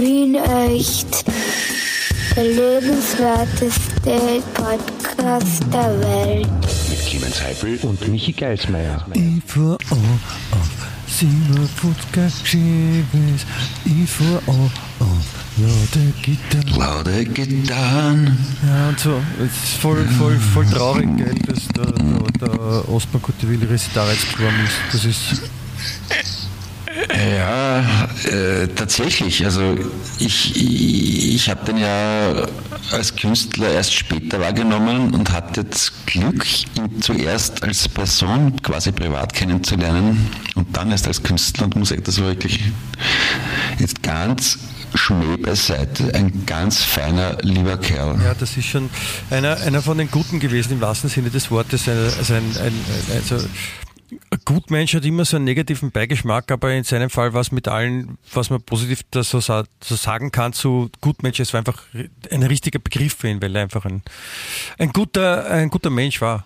Wien echt. Der lebenswerteste Podcast der Welt. Mit Clemens Heipel und Michi Geismeier. Ich fuhr an auf 57 Schiebes. Ich fuhr an auf lauter Gitarren. Lauter Gitarren. Ja, und so. Es ist voll, voll, voll traurig, gell, dass der, der, der Osman Kuttewil Resitarets geworden ist. Das ist. Ja, äh, tatsächlich. Also ich, ich, ich habe den ja als Künstler erst später wahrgenommen und hatte das Glück, ihn zuerst als Person quasi privat kennenzulernen und dann erst als Künstler und muss sagen, das wirklich jetzt ganz Schmäh beiseite, ein ganz feiner, lieber Kerl. Ja, das ist schon einer, einer von den Guten gewesen im wahrsten Sinne des Wortes. Also ein, ein, also Gutmensch hat immer so einen negativen Beigeschmack, aber in seinem Fall war es mit allen, was man positiv so, so sagen kann zu Gutmensch, es war einfach ein richtiger Begriff für ihn, weil er einfach ein, ein, guter, ein guter Mensch war.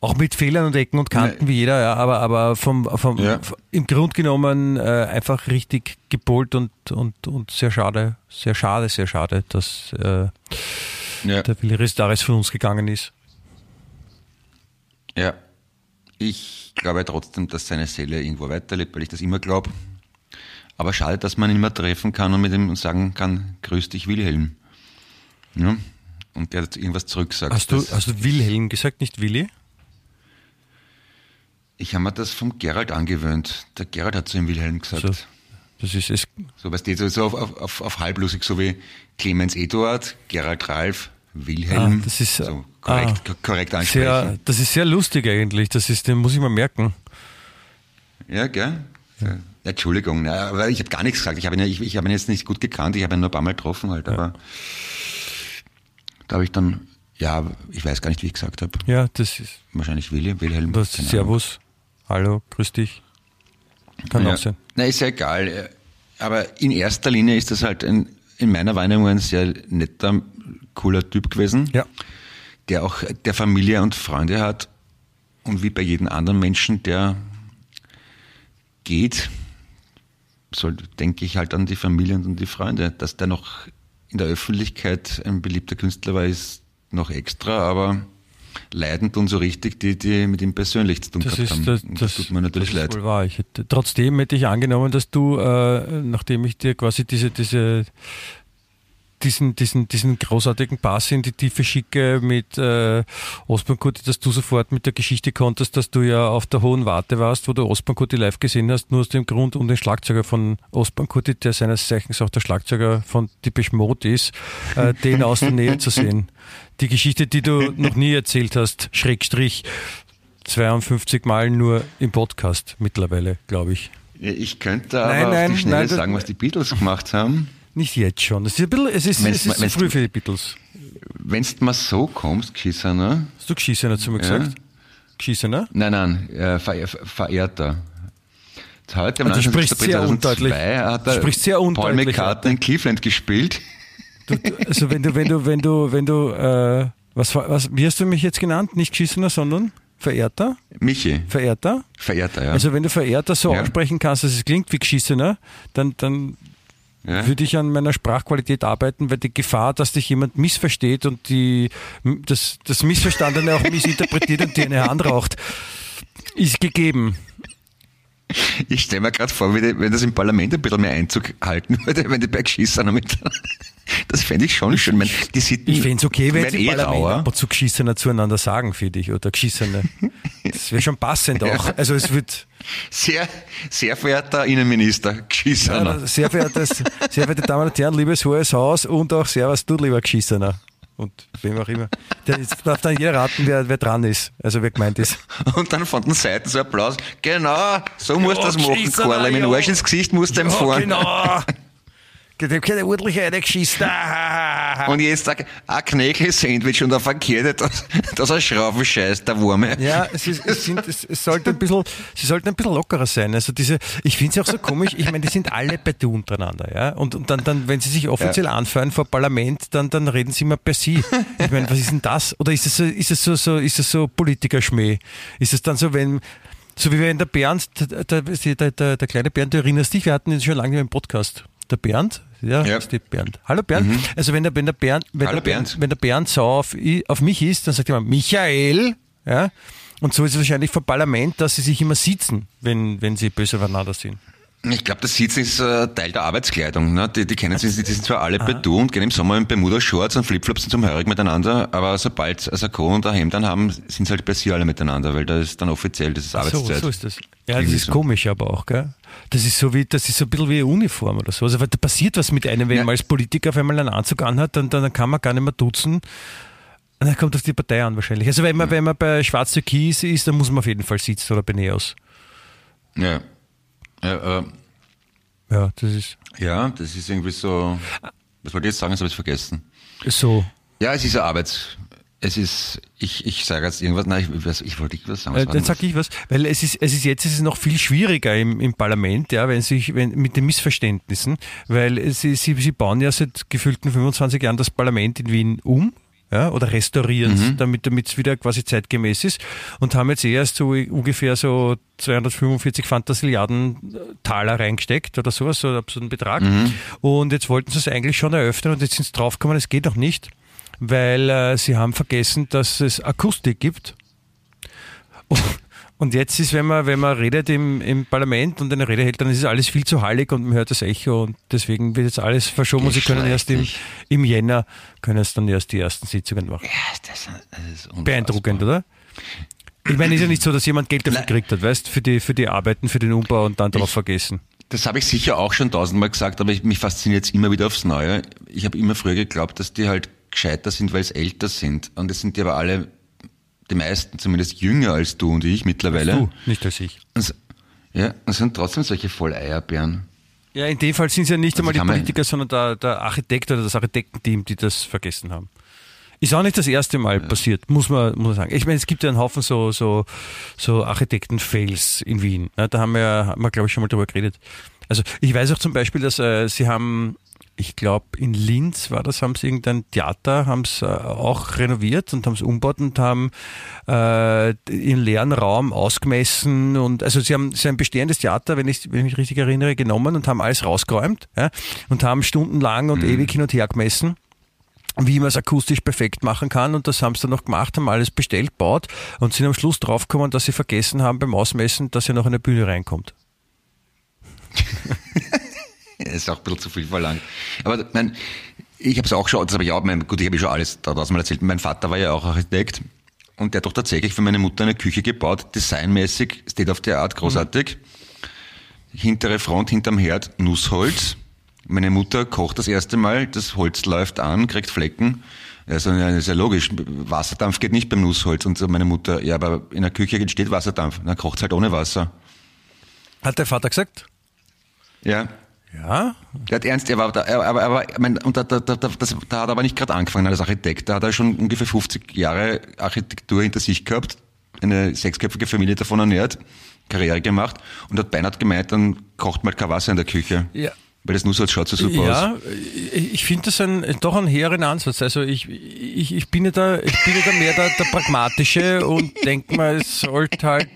Auch mit Fehlern und Ecken und Kanten nee. wie jeder, ja, aber, aber vom, vom, ja. im Grund genommen äh, einfach richtig gepolt und, und, und sehr schade, sehr schade, sehr schade, dass äh, ja. der Willi Restares von uns gegangen ist. Ja, ich glaube trotzdem, dass seine Seele irgendwo weiterlebt, weil ich das immer glaube. Aber schade, dass man ihn immer treffen kann und mit ihm sagen kann, grüß dich Wilhelm. Ja? Und der hat irgendwas zurücksagt. Hast du, hast du Wilhelm gesagt, nicht Willi? Ich habe mir das vom Gerald angewöhnt. Der Gerald hat zu ihm Wilhelm gesagt. So, das ist es. So was steht so auf, auf, auf halblusig, so wie Clemens Eduard, Gerald Ralf, Wilhelm. Ah, das ist so korrekt, ah, korrekt ansprechen. Sehr, das ist sehr lustig eigentlich. Das ist, den muss ich mal merken. Ja, gell? Ja. Entschuldigung, aber ich habe gar nichts gesagt. Ich habe ihn, ich, ich hab ihn jetzt nicht gut gekannt. Ich habe ihn nur ein paar Mal getroffen halt. Ja. Aber da habe ich dann, ja, ich weiß gar nicht, wie ich gesagt habe. Ja, das ist. Wahrscheinlich Willi, Wilhelm. Das, Servus. Hallo, grüß dich. Kann ja. auch sein. Na, ist ja egal. Aber in erster Linie ist das halt ein, in meiner Wahrnehmung ein sehr netter, cooler Typ gewesen. Ja der auch der Familie und Freunde hat und wie bei jedem anderen Menschen, der geht, soll, denke ich halt an die Familie und an die Freunde. Dass der noch in der Öffentlichkeit ein beliebter Künstler war, ist noch extra, aber leidend und so richtig, die, die mit ihm persönlich zu tun das gehabt ist, haben. Das, das, tut mir natürlich das leid. Wohl wahr. Hätte, trotzdem hätte ich angenommen, dass du, äh, nachdem ich dir quasi diese, diese diesen, diesen, diesen großartigen Pass in die Tiefe schicke mit äh, Osmankurti, dass du sofort mit der Geschichte konntest, dass du ja auf der Hohen Warte warst, wo du Osmankurti live gesehen hast, nur aus dem Grund, um den Schlagzeuger von Osmankurti, der seines Zeichens auch der Schlagzeuger von Depeche Mode ist, äh, den aus der Nähe zu sehen. Die Geschichte, die du noch nie erzählt hast, Schrägstrich 52 Mal nur im Podcast mittlerweile, glaube ich. Ich könnte aber nein, auf nein, die Schnelle nein, sagen, was die Beatles gemacht haben. Nicht jetzt schon. Es ist, ein bisschen, es ist, es ist zu früh für die Beatles. Wenn du mal so kommst, Geschissener. Hast du Geschissener zu mir gesagt? Ja. Geschissener? Nein, nein, äh, ver Verehrter. Heute am also 19. April 2002 hat er sprichst sehr Paul McCartney in Cleveland gespielt. Du, also wenn du, wenn du, wenn du, wenn du, äh, was, was, wie hast du mich jetzt genannt? Nicht Geschissener, sondern? Verehrter? Michi. Verehrter? Verehrter, ja. Also wenn du Verehrter so ja. aussprechen kannst, dass es klingt wie Geschissener, dann, dann ja. würde ich an meiner Sprachqualität arbeiten, weil die Gefahr, dass dich jemand missversteht und die, das, das Missverstandene auch missinterpretiert und dir eine Hand raucht, ist gegeben. Ich stelle mir gerade vor, wenn das im Parlament ein bisschen mehr Einzug halten würde, wenn die bei Geschissenen mit. Das fände ich schon schön. Ich, die Sitten, ich fände es okay, wenn sie im Parlament aber zu Geschissene zueinander sagen, für dich, oder Geschissene. Das wäre schon passend auch. Also es wird. Sehr, sehr verehrter Innenminister, Geschissener. Ja, sehr, verehrtes, sehr verehrte Damen und Herren, liebes Hohes Haus und auch Servus, du lieber Geschissener und wem auch immer. Der darf dann jeder raten, wer, wer dran ist, also wer gemeint ist. Und dann von den Seiten so Applaus. Genau, so ja, musst du das machen, Karl. Dem Arsch ins Gesicht musst du ja, ihm fahren. Genau. Dem keine ordentliche reingeschissen. Und jetzt ein, ein Knäckel-Sandwich und ein verkehrte, dass, dass er Schrauben scheißt, der Wurme. Ja, es, ist, es, sind, es, es sollte ein bisschen, sie sollten ein bisschen lockerer sein. Also diese, ich finde es auch so komisch, ich meine, die sind alle bei du untereinander, ja. Und, und dann, dann, wenn sie sich offiziell ja. anfeuern vor Parlament, dann, dann reden sie immer per sie. Ich meine, was ist denn das? Oder ist es so, ist es so, so, ist es so Politikerschmäh? Ist es dann so, wenn, so wie wenn der Bernd, der, der, der, der kleine Bernd, du erinnerst dich, wir hatten ihn schon lange im Podcast der Bernd, ja, ja. ist die Bernd. Hallo Bernd. Mhm. Also wenn der, wenn der Bernd, wenn Hallo der Bernd, wenn der Bernd sauer auf, auf mich ist, dann sagt er immer, Michael, ja. Und so ist es wahrscheinlich vom Parlament, dass sie sich immer sitzen, wenn, wenn sie böse aufeinander sind. Ich glaube, das Sitzen ist äh, Teil der Arbeitskleidung. Ne? Die, die kennen sich, die sind zwar alle bei du und gehen im Sommer in Bermuda-Shorts und Flipflops zum Hörig miteinander, aber sobald sie ein Co und ein Hemd dann haben, sind sie halt bei sie alle miteinander, weil da ist dann offiziell, das ist Arbeitszeit. So, so ist das. Ja, das ist so. komisch aber auch, gell? Das ist so wie, das ist so ein bisschen wie eine Uniform oder so. Also, da passiert was mit einem, wenn ja. man als Politiker auf einmal einen Anzug anhat, dann, dann kann man gar nicht mehr duzen. Und dann kommt auf die Partei an wahrscheinlich. Also wenn man, ja. wenn man bei Schwarz-Türkis ist, dann muss man auf jeden Fall sitzen oder bei Neos. Ja. Ja äh, ja, das ist. Ja, das ist irgendwie so. Was wollte ich jetzt sagen? Das habe ich vergessen. So. Ja, es ist eine Arbeit. Es ist, ich, ich sage jetzt irgendwas, nein, ich, ich wollte was sagen. Was äh, dann sage ich was, weil es ist, es ist jetzt ist es noch viel schwieriger im, im Parlament, ja, wenn sich, wenn, mit den Missverständnissen, weil sie, sie, sie bauen ja seit gefühlten 25 Jahren das Parlament in Wien um, ja, oder restaurieren mhm. damit damit es wieder quasi zeitgemäß ist und haben jetzt erst so ungefähr so 245 Fantasiliarden äh, Taler reingesteckt oder sowas, so, so einen Betrag. Mhm. Und jetzt wollten sie es eigentlich schon eröffnen und jetzt sind sie draufgekommen, es geht noch nicht, weil äh, sie haben vergessen, dass es Akustik gibt. Und und jetzt ist, wenn man, wenn man redet im, im Parlament und eine Rede hält, dann ist es alles viel zu hallig und man hört das Echo und deswegen wird jetzt alles verschoben und sie können erst im, im Jänner, können es dann erst die ersten Sitzungen machen. Ja, das, das ist Beeindruckend, oder? Ich meine, es ist ja nicht so, dass jemand Geld dafür gekriegt hat, weißt, für die, für die Arbeiten, für den Umbau und dann darauf vergessen. Das habe ich sicher auch schon tausendmal gesagt, aber ich, mich fasziniert es immer wieder aufs Neue. Ich habe immer früher geglaubt, dass die halt gescheiter sind, weil es älter sind. Und es sind die aber alle die meisten zumindest jünger als du und ich mittlerweile. Du, nicht als ich. Und, ja, und sind trotzdem solche Volleierbären. Ja, in dem Fall sind es ja nicht also einmal die Politiker, sondern der, der Architekt oder das Architektenteam, die das vergessen haben. Ist auch nicht das erste Mal ja. passiert, muss man, muss man sagen. Ich meine, es gibt ja einen Haufen so, so, so Architekten-Fails in Wien. Da haben wir, haben wir, glaube ich, schon mal drüber geredet. Also ich weiß auch zum Beispiel, dass äh, sie haben ich glaube, in Linz war das, haben sie irgendein Theater, haben es äh, auch renoviert und haben es umgebaut und haben äh, ihren leeren Raum ausgemessen und also sie haben, sie haben ein bestehendes Theater, wenn ich, wenn ich mich richtig erinnere, genommen und haben alles rausgeräumt ja, und haben stundenlang und mhm. ewig hin und her gemessen wie man es akustisch perfekt machen kann und das haben sie dann noch gemacht, haben alles bestellt, baut und sind am Schluss draufgekommen, dass sie vergessen haben beim Ausmessen, dass ja noch eine Bühne reinkommt. ist auch ein bisschen zu viel verlangt. Aber mein, ich habe es auch schon, das habe ich auch, mein, gut, ich habe schon alles daraus mal erzählt. Mein Vater war ja auch Architekt und der hat doch tatsächlich für meine Mutter eine Küche gebaut, designmäßig, State of the Art, großartig. Mhm. Hintere Front hinterm Herd, Nussholz. Meine Mutter kocht das erste Mal, das Holz läuft an, kriegt Flecken. Also ja, ist ja logisch, Wasserdampf geht nicht beim Nussholz. Und meine Mutter, ja, aber in der Küche entsteht Wasserdampf. Dann kocht es halt ohne Wasser. Hat der Vater gesagt? Ja. Ja? Der hat ernst, er war da, er, aber, aber, mein, und da, da, da, das, da hat er aber nicht gerade angefangen als Architekt. Da hat er schon ungefähr 50 Jahre Architektur hinter sich gehabt, eine sechsköpfige Familie davon ernährt, Karriere gemacht und hat beinahe gemeint, dann kocht man halt kein Wasser in der Küche. Ja. Weil das nur so schaut so super ja, aus. Ja, ich finde das ein, doch einen hehren Ansatz. Also ich, ich, ich bin ja da, ich bin ja da mehr der, der Pragmatische und denke mal, es sollte halt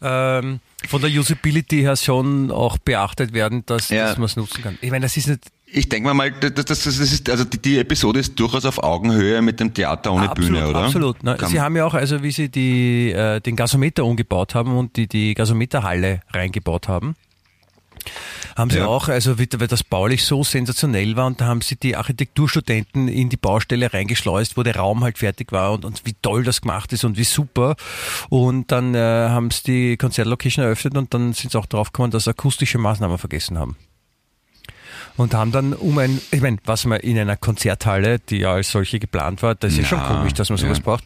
ähm, von der Usability her schon auch beachtet werden, dass, ja. dass man es nutzen kann. Ich meine, das ist nicht ich denke mal, das, das, das ist, also die, die, Episode ist durchaus auf Augenhöhe mit dem Theater ohne absolut, Bühne, oder? Absolut. Ne? Sie haben ja auch, also wie Sie die, äh, den Gasometer umgebaut haben und die, die Gasometerhalle reingebaut haben, haben sie ja. auch, also weil das baulich so sensationell war und da haben sie die Architekturstudenten in die Baustelle reingeschleust, wo der Raum halt fertig war und, und wie toll das gemacht ist und wie super. Und dann äh, haben sie die Konzertlocation eröffnet und dann sind sie auch drauf gekommen, dass sie akustische Maßnahmen vergessen haben und haben dann um ein, ich meine, was man in einer Konzerthalle, die ja als solche geplant war, das ist ja, schon komisch, dass man sowas ja. braucht.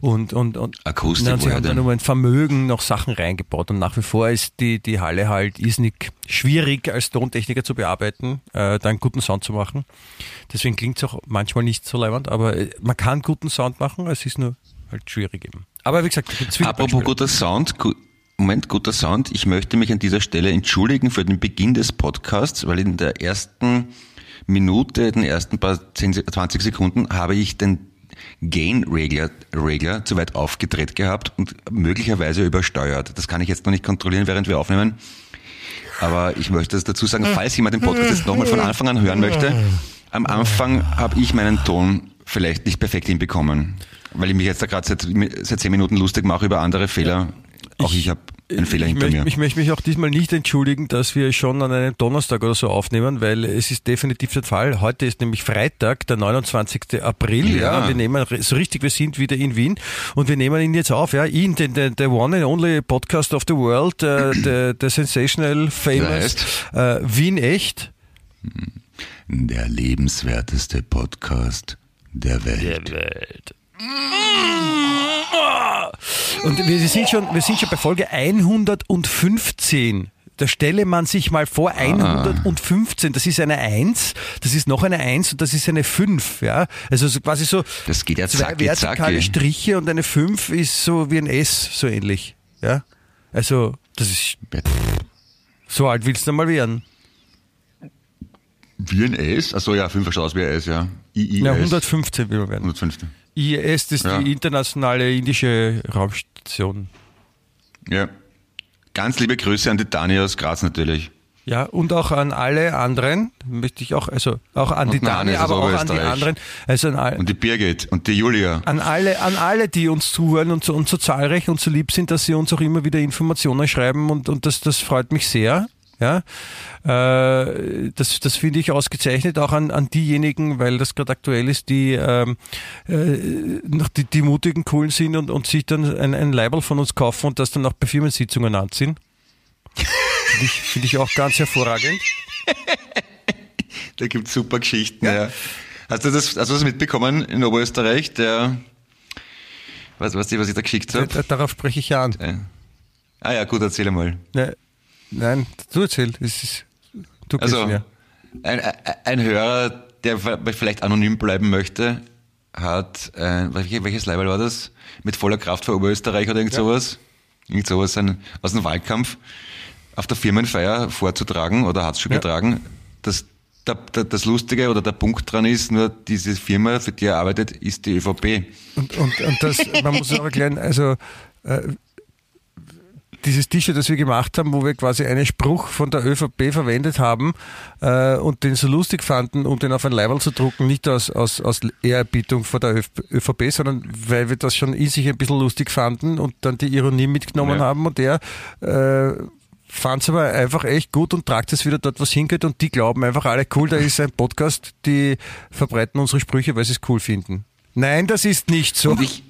Und, und, und Akustik, dann, sie haben dann um ein Vermögen noch Sachen reingebaut und nach wie vor ist die, die Halle halt irrsinnig schwierig als Tontechniker zu bearbeiten, äh, da einen guten Sound zu machen. Deswegen klingt es auch manchmal nicht so leibend, aber äh, man kann guten Sound machen, es ist nur halt schwierig eben. Aber wie gesagt, Apropos guter Sound, Moment, guter Sound. Ich möchte mich an dieser Stelle entschuldigen für den Beginn des Podcasts, weil in der ersten Minute, den ersten paar 10, 20 Sekunden habe ich den Gain-Regler Regler zu weit aufgedreht gehabt und möglicherweise übersteuert. Das kann ich jetzt noch nicht kontrollieren, während wir aufnehmen. Aber ich möchte das dazu sagen, falls jemand den Podcast jetzt nochmal von Anfang an hören möchte, am Anfang habe ich meinen Ton vielleicht nicht perfekt hinbekommen, weil ich mich jetzt da gerade seit, seit zehn Minuten lustig mache über andere Fehler. Auch ich, ich habe einen Fehler hinter möchte, mir. Ich möchte mich auch diesmal nicht entschuldigen, dass wir schon an einem Donnerstag oder so aufnehmen, weil es ist definitiv der Fall. Heute ist nämlich Freitag, der 29. April. Ja. ja wir nehmen so richtig, wir sind wieder in Wien und wir nehmen ihn jetzt auf. Ja, ihn, den, den, der one and only Podcast of the world, äh, der, der sensational, famous äh, Wien echt. Der lebenswerteste Podcast der Welt. Der Welt. Und wir sind schon, wir sind schon bei Folge 115. Da stelle man sich mal vor, 115, das ist eine 1, das ist noch eine 1 und das ist eine 5. Ja? Also so quasi so das geht ja zwei zacki, vertikale. Striche und eine 5 ist so wie ein S, so ähnlich. Ja? Also, das ist. So alt willst du mal werden. Wie ein S? Achso, ja, 5 schaut aus wie ein S, ja. IIS. Ja, 115 will man werden. 115. IIS, das ist ja. die internationale indische Raumstation. Ja. Ganz liebe Grüße an die Dani aus Graz natürlich. Ja, und auch an alle anderen, möchte ich auch, also auch an und die Dani, aber auch an die anderen. Also an all, und die Birgit und die Julia. An alle, an alle, die uns zuhören und so, und so zahlreich und so lieb sind, dass sie uns auch immer wieder Informationen schreiben und, und das, das freut mich sehr. Ja, äh, das, das finde ich ausgezeichnet auch an, an diejenigen, weil das gerade aktuell ist, die, ähm, äh, die, die mutigen, coolen sind und, und sich dann ein, ein Leiberl von uns kaufen und das dann auch bei Firmensitzungen anziehen. Finde ich, find ich auch ganz hervorragend. da gibt es super Geschichten, ja. ja. Hast du das, hast du das mitbekommen in Oberösterreich? Der, was, was, was ich da geschickt habe? Darauf spreche ich ja an. Ah ja, gut, erzähl mal. Ja, Nein, du erzähl. Es ist, du also, ein, ein Hörer, der vielleicht anonym bleiben möchte, hat, äh, welches Level war das? Mit voller Kraft für Oberösterreich oder irgend ja. sowas? Irgend sowas ein, aus dem Wahlkampf auf der Firmenfeier vorzutragen oder hat es schon ja. getragen. Das, der, der, das Lustige oder der Punkt dran ist, nur diese Firma, für die er arbeitet, ist die ÖVP. Und, und, und das, man muss auch erklären, also äh, dieses T-Shirt, das wir gemacht haben, wo wir quasi einen Spruch von der ÖVP verwendet haben äh, und den so lustig fanden, um den auf ein Leiberl zu drucken, nicht aus, aus, aus Ehrerbietung vor der ÖVP, sondern weil wir das schon in sich ein bisschen lustig fanden und dann die Ironie mitgenommen ja. haben und der äh, fand es aber einfach echt gut und tragt es wieder dort, was hingeht und die glauben einfach alle, cool, da ist ein Podcast, die verbreiten unsere Sprüche, weil sie es cool finden. Nein, das ist nicht so. Und ich,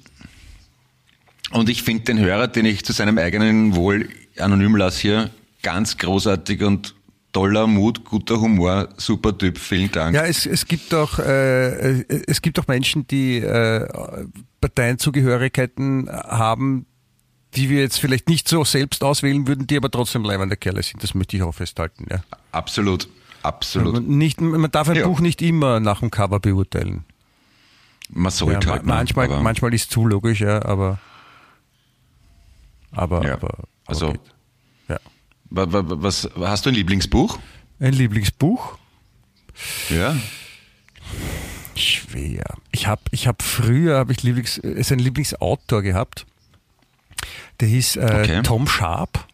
und ich finde den Hörer, den ich zu seinem eigenen Wohl anonym lasse hier, ganz großartig und toller Mut, guter Humor, super Typ. Vielen Dank. Ja, es, es gibt auch äh, es gibt auch Menschen, die äh, Parteienzugehörigkeiten haben, die wir jetzt vielleicht nicht so selbst auswählen würden, die aber trotzdem leibende Kerle sind. Das möchte ich auch festhalten. Ja. Absolut, absolut. Man, nicht, man darf ein ja. Buch nicht immer nach dem Cover beurteilen. Man sollte ja, halt. Manchmal, manchmal ist es zu logisch, ja, aber aber, ja. aber, aber also, ja. Was, hast du ein Lieblingsbuch? Ein Lieblingsbuch? Ja. Schwer. Ich habe ich hab früher hab ich Lieblings, ist ein Lieblingsautor gehabt. Der hieß äh, okay. Tom Sharp.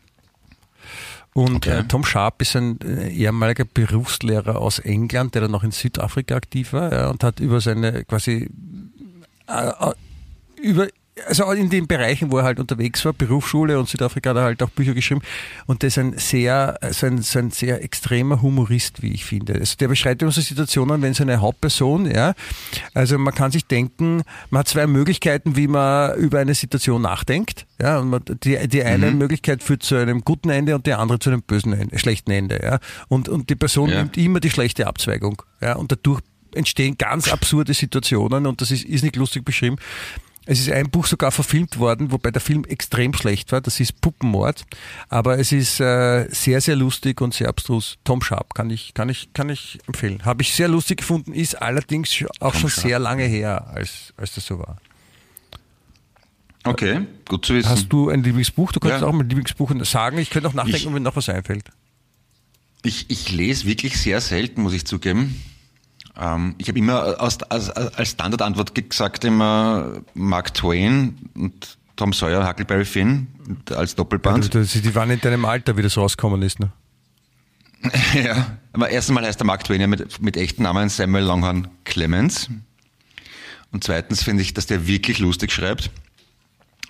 Und okay. äh, Tom Sharp ist ein äh, ehemaliger Berufslehrer aus England, der dann noch in Südafrika aktiv war ja, und hat über seine quasi äh, äh über also in den Bereichen, wo er halt unterwegs war, Berufsschule und Südafrika hat er halt auch Bücher geschrieben. Und das ist ein sehr, so ein, so ein sehr extremer Humorist, wie ich finde. Also der beschreibt so Situationen, wenn so eine Hauptperson, ja, also man kann sich denken, man hat zwei Möglichkeiten, wie man über eine Situation nachdenkt. Ja, und man, die, die eine mhm. Möglichkeit führt zu einem guten Ende und die andere zu einem bösen Ende, schlechten Ende. Ja. Und, und die Person ja. nimmt immer die schlechte Abzweigung. Ja, und dadurch entstehen ganz absurde Situationen und das ist, ist nicht lustig beschrieben. Es ist ein Buch sogar verfilmt worden, wobei der Film extrem schlecht war. Das ist Puppenmord. Aber es ist äh, sehr, sehr lustig und sehr abstrus. Tom Sharp kann ich, kann ich, kann ich empfehlen. Habe ich sehr lustig gefunden, ist allerdings auch Tom schon Sharp. sehr lange her, als, als das so war. Okay, gut zu wissen. Hast du ein Lieblingsbuch? Du kannst ja. auch mein Lieblingsbuch sagen. Ich könnte auch nachdenken, ich, wenn noch was einfällt. Ich, ich lese wirklich sehr selten, muss ich zugeben. Ähm, ich habe immer als, als, als Standardantwort gesagt immer Mark Twain und Tom Sawyer, Huckleberry Finn als Doppelband. Ja, die waren in deinem Alter, wie das rausgekommen ist, ne? ja, aber erstens heißt der Mark Twain ja mit, mit echten Namen Samuel Longhorn Clemens. Und zweitens finde ich, dass der wirklich lustig schreibt.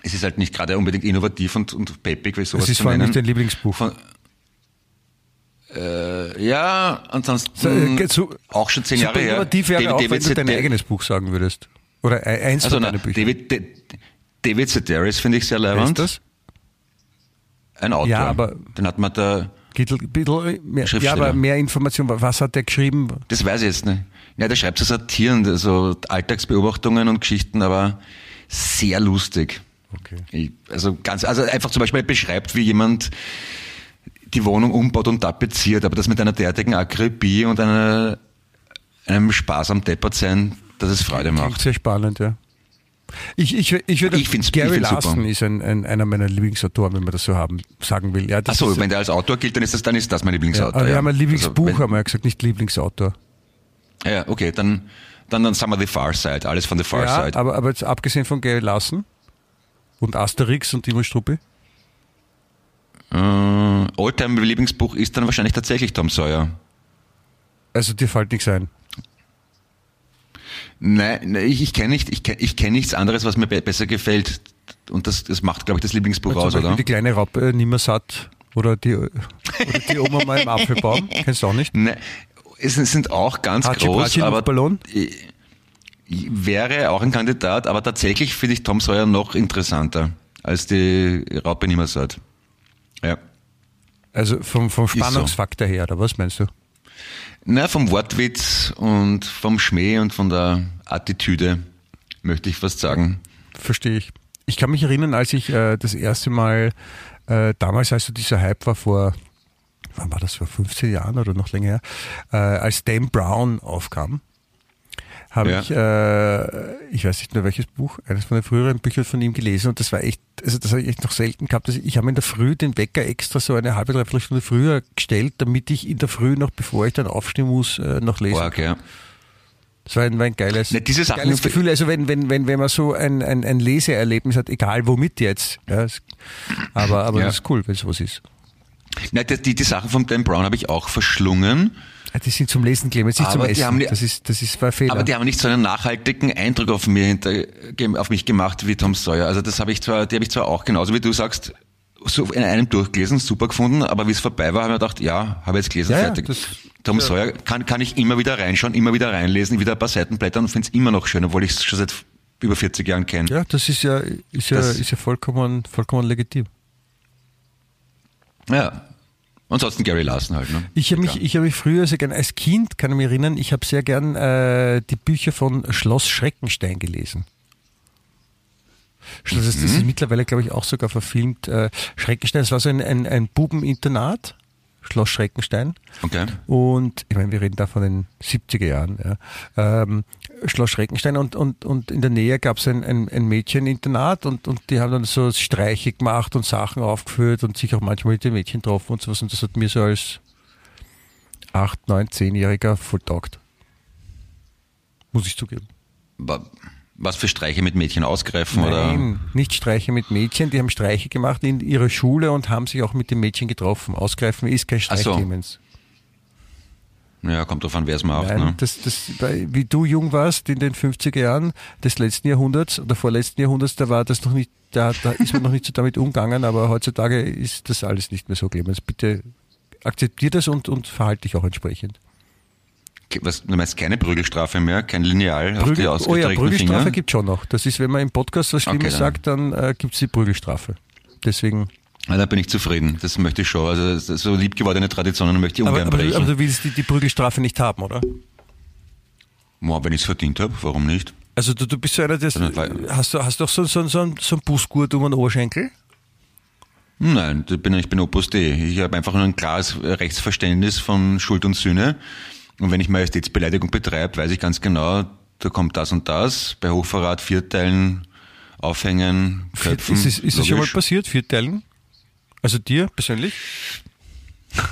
Es ist halt nicht gerade unbedingt innovativ und, und peppig, wie sowas Das ist vor allem nicht dein Lieblingsbuch. Von, äh, ja, ansonsten so, äh, so, auch schon zehn Jahre her. Wäre David, auch, wenn du dein eigenes Buch sagen würdest. Oder eins also, von deinen Büchern. David, David Sedaris finde ich sehr leibend. Ist das? Ein Autor. Ja, aber den hat man da mehr, ja, aber mehr Information. Was hat der geschrieben? Das weiß ich jetzt nicht. Ja, der schreibt so Satiren, so Alltagsbeobachtungen und Geschichten, aber sehr lustig. Okay. Also ganz, also einfach zum Beispiel beschreibt, wie jemand die Wohnung umbaut und tapeziert, aber das mit einer derartigen Akribie und einer, einem Spaß am Deppertsein, dass es Freude macht. Klingt sehr spannend, ja. Ich, ich, ich würde, ich find's, Gary ich Larson super. ist ein, ein, einer meiner Lieblingsautoren, wenn man das so haben, sagen will. Ja, Achso, wenn der als Autor gilt, dann ist das, dann ist das mein Lieblingsautor. Ja, ja. wir haben ein Lieblingsbuch, also, haben wir ja gesagt, nicht Lieblingsautor. Ja, okay, dann, dann, dann sagen wir The Far Side, alles von The Far ja, Side. Aber, aber jetzt abgesehen von Gary Larson und Asterix und Timo Struppi? Äh, Alltime-Lieblingsbuch ist dann wahrscheinlich tatsächlich Tom Sawyer. Also dir fällt nichts ein? Nein, ich, ich kenne nicht, ich kenn, ich kenn nichts anderes, was mir be besser gefällt. Und das, das macht, glaube ich, das Lieblingsbuch also aus, oder? Die kleine Raupe nimmer satt oder die, oder die Oma mal im Apfelbaum. Kennst du auch nicht? Nein, es sind auch ganz Hatschi groß, aber Ballon? wäre auch ein Kandidat, aber tatsächlich finde ich Tom Sawyer noch interessanter als die Raupe Nimmersatt. Ja. Also vom, vom Spannungsfaktor so. her, oder was meinst du? Na, vom Wortwitz und vom Schmäh und von der Attitüde, möchte ich fast sagen. Verstehe ich. Ich kann mich erinnern, als ich äh, das erste Mal, äh, damals, als so dieser Hype war vor, wann war das, vor 15 Jahren oder noch länger her, äh, als Dan Brown aufkam, habe ja. ich, äh, ich weiß nicht mehr welches Buch, eines von den früheren Büchern von ihm gelesen und das war echt, also das habe ich echt noch selten gehabt. Also ich habe in der Früh den Wecker extra so eine halbe, dreiviertel Stunde früher gestellt, damit ich in der Früh noch, bevor ich dann aufstehen muss, äh, noch lesen Org, ja. Das war ein, war ein geiles, ne, diese Sachen geiles Gefühl. Also wenn, wenn, wenn, wenn man so ein, ein, ein Leseerlebnis hat, egal womit jetzt. Ja, aber aber ja. das ist cool, wenn sowas ist. Na, die, die Sachen von Dan Brown habe ich auch verschlungen. Die sind zum Lesen, Clemens, nicht aber zum Essen. Die, das ist, das ist ein Fehler. Aber die haben nicht so einen nachhaltigen Eindruck auf, mir hinter, auf mich gemacht wie Tom Sawyer. Also das habe ich zwar, die habe ich zwar auch genauso wie du sagst, so in einem durchgelesen, super gefunden, aber wie es vorbei war, habe ich mir gedacht, ja, habe jetzt gelesen, ja, fertig. Das, Tom ja. Sawyer kann, kann ich immer wieder reinschauen, immer wieder reinlesen, wieder ein paar Seiten blättern und finde es immer noch schön, obwohl ich es schon seit über 40 Jahren kenne. Ja, das ist ja, ist ja, das, ist ja vollkommen, vollkommen legitim. Ja, Ansonsten Gary Larson halt. Ne? Ich habe mich, ich habe mich früher sehr gern als Kind, kann ich mich erinnern, ich habe sehr gern äh, die Bücher von Schloss Schreckenstein gelesen. Das, ist, das ist mhm. mittlerweile, glaube ich, auch sogar verfilmt. Äh, Schreckenstein, das war so ein, ein, ein Bubeninternat Schloss Schreckenstein. Okay. Und ich meine, wir reden da von den 70er Jahren. Ja. Ähm, Schloss Schreckenstein und, und, und in der Nähe gab es ein, ein, ein Mädcheninternat und, und die haben dann so Streiche gemacht und Sachen aufgeführt und sich auch manchmal mit den Mädchen getroffen und sowas. Und das hat mir so als 8, 9, 10-Jähriger voll taugt. Muss ich zugeben. Aber was für Streiche mit Mädchen ausgreifen? Nein, oder? nicht Streiche mit Mädchen. Die haben Streiche gemacht in ihrer Schule und haben sich auch mit den Mädchen getroffen. Ausgreifen ist kein Streich, so. Clemens. Ja, kommt drauf an, wer es macht. Nein, ne? das, das, wie du jung warst in den 50er Jahren des letzten Jahrhunderts oder vorletzten Jahrhunderts, da war das noch nicht, da, da ist man noch nicht so damit umgegangen, aber heutzutage ist das alles nicht mehr so, Clemens. Bitte akzeptier das und, und verhalte dich auch entsprechend was, du meinst keine Prügelstrafe mehr, kein Lineal Prügel, auf die Oh ja, Prügelstrafe gibt es schon noch. Das ist, wenn man im Podcast was Schlimmes okay, sagt, dann äh, gibt es die Prügelstrafe. Deswegen. Ja, da bin ich zufrieden. Das möchte ich schon. Also so liebgewordene Traditionen möchte ich ungern aber, brechen. Aber du willst die, die Prügelstrafe nicht haben, oder? Boah, wenn ich es verdient habe, warum nicht? Also du, du bist so einer, der hast du hast doch so, so, so, so einen Bußgurt um den Oberschenkel? Nein, ich bin, ich bin Opus Dei. Ich habe einfach nur ein klares Rechtsverständnis von Schuld und Sühne und wenn ich Majestätsbeleidigung betreibe, weiß ich ganz genau, da kommt das und das, bei Hochverrat vierteilen, aufhängen, köpfen. Ist es, ist es schon mal passiert, vierteilen? Also dir persönlich?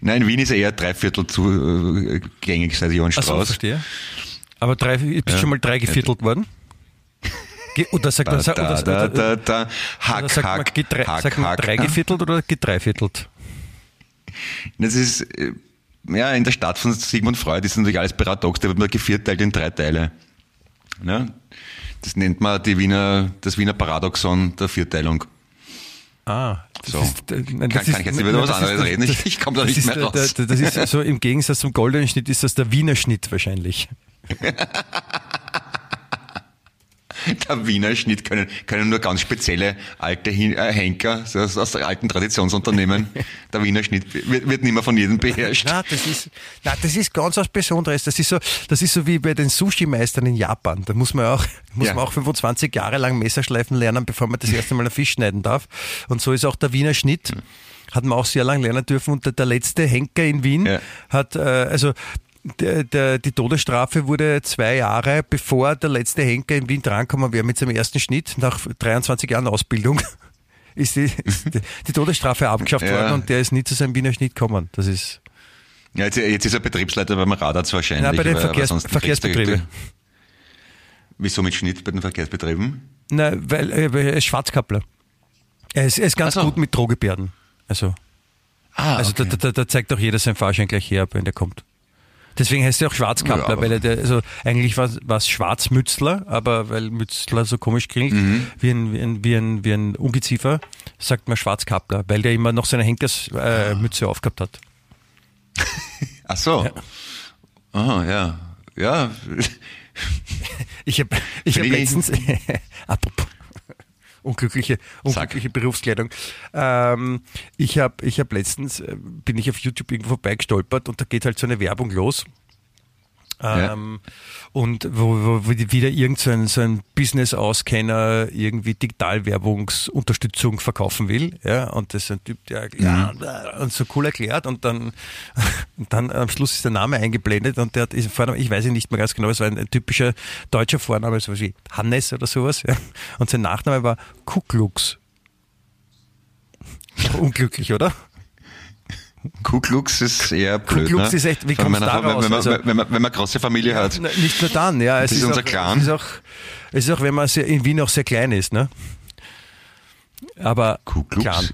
Nein, Wien ist eher dreiviertel zugängig seit Johann Strauß. Ach so, verstehe. Aber drei, bist du ja. schon mal drei geviertelt worden? Oder sagt man, da, da, da, da, da, Hack? Das ist, äh, ja, in der Stadt von Sigmund Freud ist natürlich alles paradox, da wird man gevierteilt in drei Teile. Ja? Das nennt man die Wiener, das Wiener Paradoxon der Vierteilung. Ah, das so. Ist, äh, nein, das kann, kann ich jetzt nicht über was anderes reden? Ich, ich komme da nicht mehr raus. Das, das ist so im Gegensatz zum goldenen Schnitt ist das der Wiener Schnitt wahrscheinlich. der Wiener Schnitt können, können nur ganz spezielle alte äh, Henker aus, aus alten Traditionsunternehmen. Der Wiener Schnitt wird, wird nicht mehr von jedem beherrscht. Na, das ist, na, das ist ganz was Besonderes. Das ist so, das ist so wie bei den Sushi-Meistern in Japan. Da muss man auch, muss ja. man auch 25 Jahre lang Messerschleifen lernen, bevor man das erste Mal einen Fisch schneiden darf. Und so ist auch der Wiener Schnitt. Hat man auch sehr lange lernen dürfen. Und der, der letzte Henker in Wien ja. hat, äh, also der, der, die Todesstrafe wurde zwei Jahre, bevor der letzte Henker in Wien drankommen wäre mit seinem ersten Schnitt, nach 23 Jahren Ausbildung, ist die, ist die Todesstrafe abgeschafft ja. worden und der ist nie zu seinem Wiener Schnitt gekommen. Das ist. Ja, jetzt, jetzt ist er Betriebsleiter beim Radarz wahrscheinlich. Nein, bei den Verkehrs Verkehrsbetrieben. Wieso mit Schnitt bei den Verkehrsbetrieben? Nein, weil, äh, weil er ist Schwarzkappler. Er ist, er ist ganz so. gut mit Drohgebärden. Also, ah, also okay. da, da, da zeigt auch jeder sein Fahrschein gleich her, wenn der kommt. Deswegen heißt er auch Schwarzkappler, ja, weil er der, also eigentlich war es Schwarzmützler, aber weil Mützler so komisch klingt, mhm. wie, ein, wie, ein, wie, ein, wie ein Ungeziefer, sagt man Schwarzkappler, weil der immer noch seine Henkersmütze äh, ah. aufgehabt hat. Ach so. Ja. Oh, ja. Ja. ich habe ich hab letztens, apropos, unglückliche, unglückliche Berufskleidung. Ähm, ich habe ich hab letztens, äh, bin ich auf YouTube irgendwo vorbeigestolpert und da geht halt so eine Werbung los ähm, Und wo, wo wieder irgend so ein, so ein Business-Auskenner irgendwie Digitalwerbungsunterstützung verkaufen will. Ja, und das ist ein Typ, der ja, mhm. und so cool erklärt und dann, und dann am Schluss ist der Name eingeblendet und der hat, ist Vorname, ich weiß ihn nicht mehr ganz genau, es war ein, ein typischer deutscher Vorname, so wie Hannes oder sowas. Ja. Und sein Nachname war Kuklux. Unglücklich, oder? Kuklux ist eher blöd. Kuklux ne? ist echt, wie kommt daraus? Wenn man, also, wenn, man, wenn man große Familie hat. Nicht nur dann, ja. Es das ist, ist unser auch, Clan. Es ist, auch, es ist auch, wenn man sehr, in Wien auch sehr klein ist, ne? Aber Kuklux? Clan.